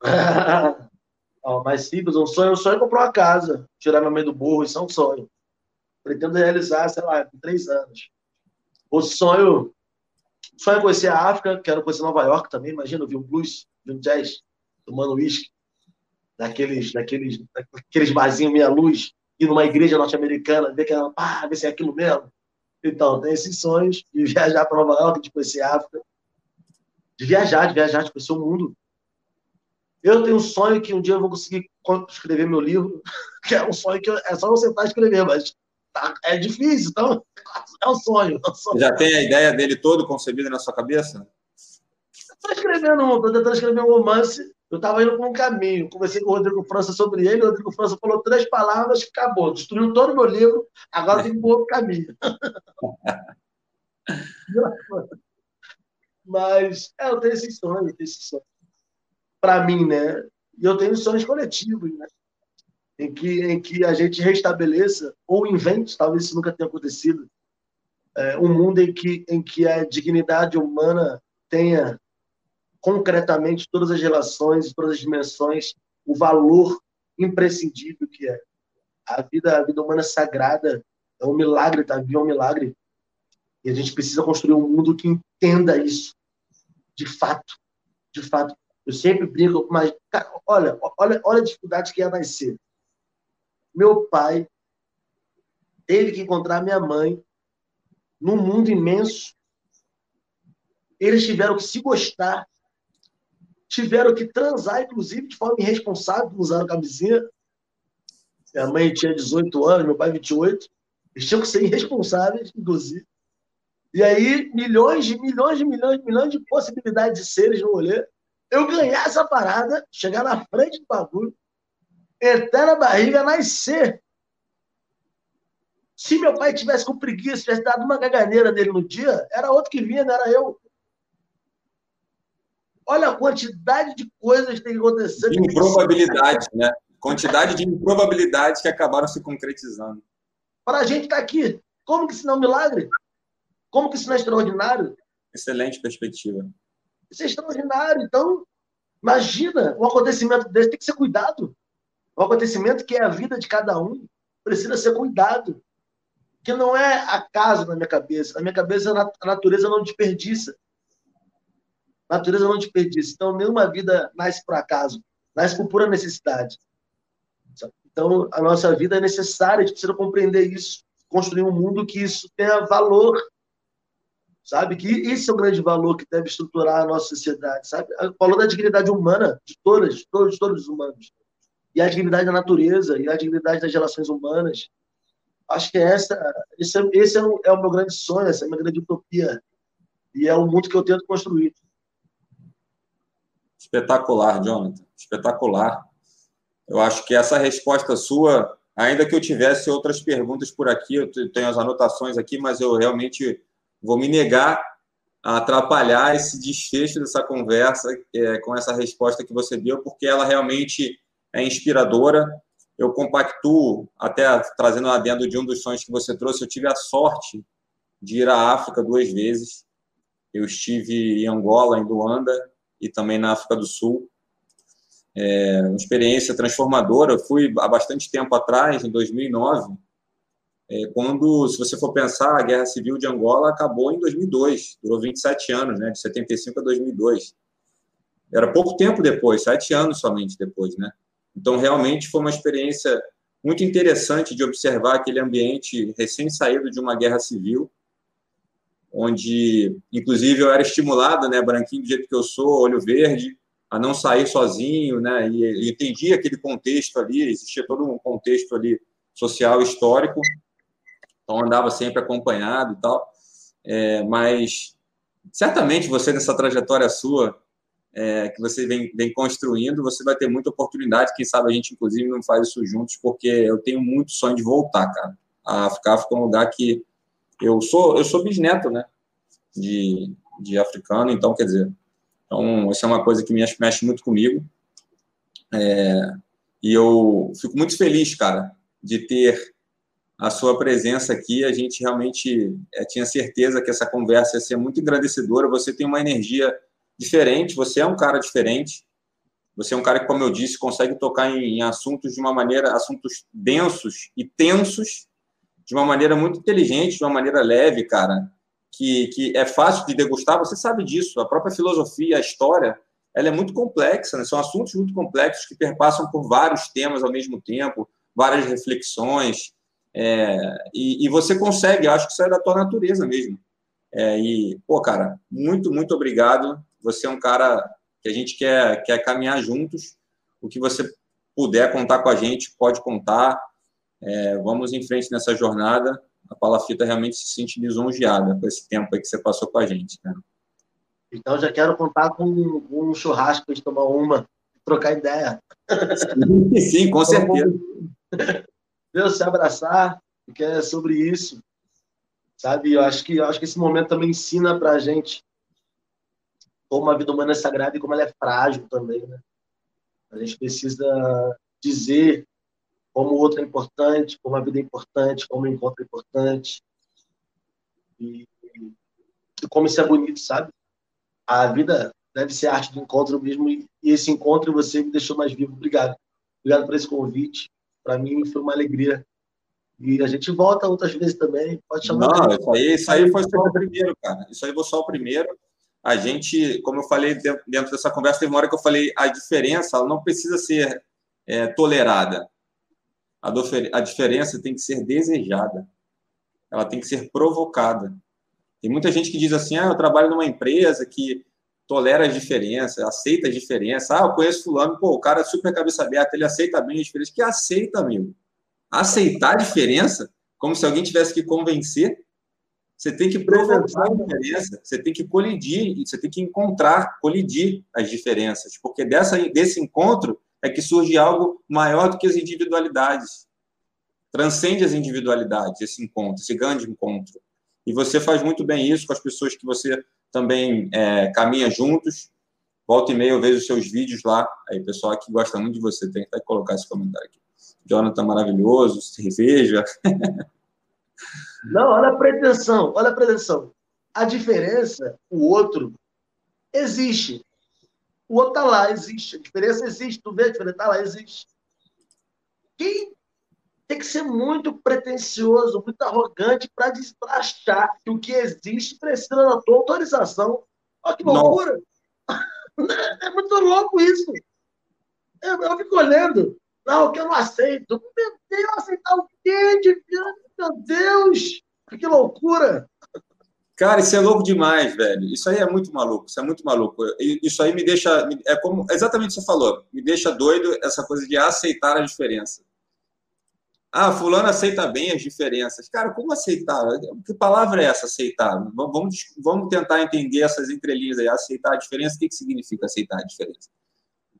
*laughs* Ó, mais simples, um sonho, um sonho é comprar uma casa, tirar meu meio do burro, isso é um sonho. Pretendo realizar, sei lá, em três anos. O sonho, sonho é conhecer a África, quero conhecer Nova York também, imagina, eu vi um blues, vi um jazz, tomando uísque, naqueles, naqueles, naqueles barzinhos meia luz, ir numa igreja norte-americana, ver que pá, ver se é aquilo mesmo. Então, tem esses sonhos de viajar para Nova York, de conhecer a África, de viajar, de viajar, de conhecer o mundo. Eu tenho um sonho que um dia eu vou conseguir escrever meu livro, *laughs* que é um sonho que eu, é só eu sentar e escrever, mas tá, é difícil, então *laughs* é um sonho. É um sonho. Já tem a ideia dele todo concebido na sua cabeça? Estou escrevendo, estou tentando escrever um romance eu estava indo por um caminho, conversei com o Rodrigo França sobre ele, o Rodrigo França falou três palavras, acabou, destruiu todo o meu livro, agora tem por outro caminho. *laughs* Mas é, eu tenho esses sonhos, eu tenho esses sonhos. Para mim, né? E eu tenho sonhos coletivos, né? Em que, em que a gente restabeleça, ou invente, talvez isso nunca tenha acontecido, é, um mundo em que, em que a dignidade humana tenha concretamente todas as relações, todas as dimensões, o valor imprescindível que é. A vida, a vida humana é sagrada, é um milagre, tá? Viva é um milagre. E a gente precisa construir um mundo que entenda isso, de fato, de fato. Eu sempre brinco, mas cara, olha, olha, olha a dificuldade que ia nascer. Meu pai teve que encontrar minha mãe num mundo imenso. Eles tiveram que se gostar, tiveram que transar, inclusive, de forma irresponsável, usaram camisinha. Minha mãe tinha 18 anos, meu pai 28. Eles tinham que ser irresponsáveis, inclusive. E aí, milhões de milhões de milhões de milhões de possibilidades de seres no rolê. Eu ganhar essa parada, chegar na frente do bagulho, entrar na barriga, nascer. Se meu pai tivesse com preguiça, tivesse dado uma gaganeira dele no dia, era outro que vinha, não era eu. Olha a quantidade de coisas que tem acontecendo. Improbabilidade, né? Quantidade de improbabilidades que acabaram se concretizando. Para a gente estar tá aqui, como que isso não é um milagre? Como que isso não é extraordinário? Excelente perspectiva. Isso é extraordinário. Então, imagina, um acontecimento desse tem que ser cuidado. Um acontecimento que é a vida de cada um precisa ser cuidado. Que não é acaso na minha cabeça. Na minha cabeça, a natureza não desperdiça. Natureza não desperdiça. Então, nenhuma vida nasce por acaso. Nasce por pura necessidade. Então, a nossa vida é necessária, a gente precisa compreender isso. Construir um mundo que isso tenha valor sabe? Que esse é o grande valor que deve estruturar a nossa sociedade, sabe? O valor da dignidade humana de todas, todos, todos os humanos. E a dignidade da natureza, e a dignidade das relações humanas. Acho que essa, esse, é, esse é, o, é o meu grande sonho, essa é a minha grande utopia. E é o mundo que eu tento construir. Espetacular, Jonathan. Espetacular. Eu acho que essa resposta sua, ainda que eu tivesse outras perguntas por aqui, eu tenho as anotações aqui, mas eu realmente vou me negar a atrapalhar esse desfecho dessa conversa é, com essa resposta que você deu, porque ela realmente é inspiradora. Eu compactuo, até trazendo um adendo de um dos sonhos que você trouxe, eu tive a sorte de ir à África duas vezes. Eu estive em Angola, em Luanda e também na África do Sul. É uma experiência transformadora. Eu fui há bastante tempo atrás, em 2009, é, quando, se você for pensar, a Guerra Civil de Angola acabou em 2002, durou 27 anos, né, de 75 a 2002. Era pouco tempo depois, sete anos somente depois, né? Então, realmente foi uma experiência muito interessante de observar aquele ambiente recém-saído de uma guerra civil, onde, inclusive, eu era estimulado, né, branquinho do jeito que eu sou, olho verde, a não sair sozinho, né, e, e entendi aquele contexto ali, existia todo um contexto ali social histórico, então andava sempre acompanhado e tal. É, mas certamente você, nessa trajetória sua, é, que você vem, vem, construindo, você vai ter muita oportunidade. Quem sabe a gente, inclusive, não faz isso juntos, porque eu tenho muito sonho de voltar, cara. A África, a África é um lugar que eu sou, eu sou bisneto, né? De, de africano, então, quer dizer, então, isso é uma coisa que mexe, mexe muito comigo. É, e eu fico muito feliz, cara, de ter a sua presença aqui. A gente realmente é, tinha certeza que essa conversa ia ser muito engrandecedora. Você tem uma energia diferente, você é um cara diferente. Você é um cara que, como eu disse, consegue tocar em, em assuntos de uma maneira, assuntos densos e tensos, de uma maneira muito inteligente, de uma maneira leve, cara, que, que é fácil de degustar. Você sabe disso. A própria filosofia, a história, ela é muito complexa, né? são assuntos muito complexos que perpassam por vários temas ao mesmo tempo, várias reflexões, é, e, e, você consegue, acho que isso é da tua natureza mesmo. É, e, pô, cara, muito, muito obrigado. Você é um cara que a gente quer, quer caminhar juntos. O que você puder contar com a gente, pode contar. É, vamos em frente nessa jornada. A Palafita realmente se sente lisonjeada com esse tempo que você passou com a gente. Cara. Então, já quero contar com um churrasco para tomar uma, trocar ideia. Sim, sim com certeza. Deus se abraçar, porque é sobre isso. Sabe? Eu acho que, eu acho que esse momento também ensina para a gente como a vida humana é sagrada e como ela é frágil também, né? A gente precisa dizer como o outro é importante, como a vida é importante, como o encontro é importante. E, e como isso é bonito, sabe? A vida deve ser arte do encontro mesmo, e, e esse encontro você me deixou mais vivo. Obrigado. Obrigado por esse convite para mim foi uma alegria. E a gente volta outras vezes também. Pode chamar. Não, isso aí, isso aí foi só o primeiro, cara. Isso aí foi só o primeiro. A gente, como eu falei dentro dessa conversa, teve uma hora que eu falei a diferença, ela não precisa ser é, tolerada. A, a diferença tem que ser desejada. Ela tem que ser provocada. Tem muita gente que diz assim: ah, eu trabalho numa empresa que tolera as diferenças, aceita as diferenças. Ah, eu conheço fulano, pô, o cara é super cabeça aberta, ele aceita bem as diferenças. Que aceita, amigo. Aceitar a diferença, como se alguém tivesse que convencer. Você tem que provocar a diferença, você tem que colidir, você tem que encontrar, colidir as diferenças, porque dessa, desse encontro é que surge algo maior do que as individualidades. Transcende as individualidades, esse encontro, esse grande encontro. E você faz muito bem isso com as pessoas que você também é, caminha juntos. Volta e meia eu vejo os seus vídeos lá. Aí, pessoal que gosta muito de você, tem que colocar esse comentário aqui. Jonathan maravilhoso, cerveja. *laughs* Não, olha a pretensão, olha a pretensão. a diferença, o outro, existe. O outro está lá, existe. A diferença existe. Tu vê a diferença? Está lá, existe. Quem tem que ser muito pretencioso, muito arrogante para achar que o que existe precisa da tua autorização. Olha que loucura! *laughs* É muito louco isso. Eu, eu fico olhando. Não, que eu não aceito. Meu Deus, aceitar o quê? Meu Deus! Que loucura! Cara, isso é louco demais, velho. Isso aí é muito maluco. Isso é muito maluco. Isso aí me deixa. É como exatamente o que você falou. Me deixa doido essa coisa de aceitar a diferença. Ah, fulano aceita bem as diferenças. Cara, como aceitar? Que palavra é essa, aceitar? Vamos, vamos tentar entender essas entrelinhas aí. Aceitar a diferença, o que, que significa aceitar a diferença?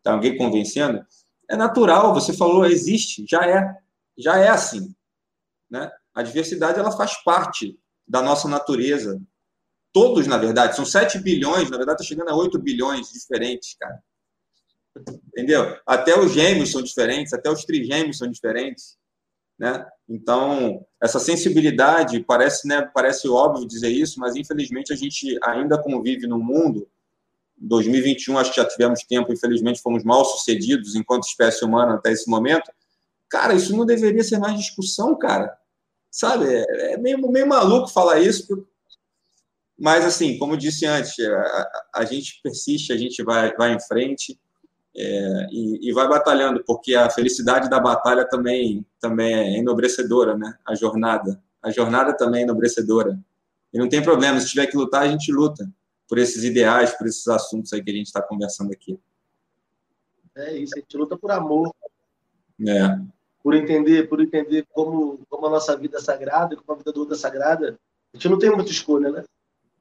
Tá alguém convencendo? É natural, você falou, existe, já é. Já é assim. Né? A diversidade, ela faz parte da nossa natureza. Todos, na verdade, são 7 bilhões, na verdade, está chegando a 8 bilhões diferentes, cara. Entendeu? Até os gêmeos são diferentes, até os trigêmeos são diferentes. Né? Então, essa sensibilidade parece, né, parece óbvio dizer isso, mas infelizmente a gente ainda convive num mundo. 2021 acho que já tivemos tempo, infelizmente fomos mal sucedidos enquanto espécie humana até esse momento. Cara, isso não deveria ser mais discussão, cara. Sabe? É, é meio, meio maluco falar isso, mas assim, como disse antes, a, a gente persiste, a gente vai, vai em frente é, e, e, vai batalhando, porque a felicidade da batalha também, também é enobrecedora, né? A jornada. A jornada também é enobrecedora. E não tem problema, se tiver que lutar, a gente luta por esses ideais, por esses assuntos aí que a gente está conversando aqui. É isso, a gente luta por amor. É. Por entender, por entender como, como a nossa vida é sagrada, como a vida do outro é sagrada. A gente não tem muita escolha, né?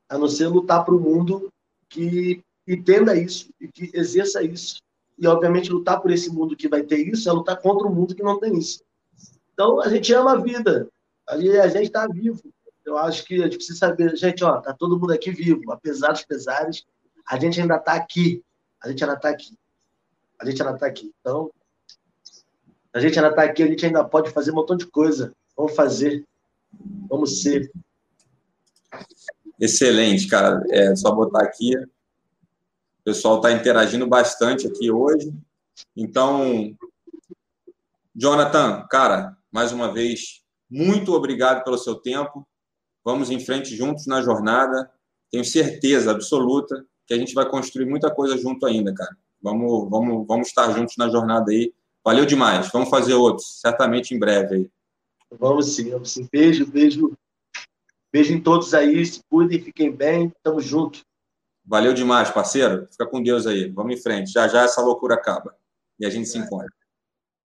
A não ser lutar para o mundo que entenda isso e que exerça isso e, obviamente, lutar por esse mundo que vai ter isso é lutar contra o mundo que não tem isso. Então, a gente ama a vida. A gente está vivo. Eu acho que a gente precisa saber, gente, ó, tá todo mundo aqui vivo, apesar dos pesares, a gente ainda está aqui. A gente ainda está aqui. A gente ainda está aqui. Então, a gente ainda está aqui, a gente ainda pode fazer um montão de coisa. Vamos fazer. Vamos ser. Excelente, cara. É só botar aqui o pessoal está interagindo bastante aqui hoje. Então, Jonathan, cara, mais uma vez, muito obrigado pelo seu tempo. Vamos em frente juntos na jornada. Tenho certeza absoluta que a gente vai construir muita coisa junto ainda, cara. Vamos, vamos, vamos estar juntos na jornada aí. Valeu demais. Vamos fazer outros, certamente em breve aí. Vamos sim, vamos sim. Beijo, beijo. Beijo em todos aí. Se cuidem, fiquem bem. Tamo junto. Valeu demais, parceiro. Fica com Deus aí. Vamos em frente. Já já essa loucura acaba. E a gente se encontra.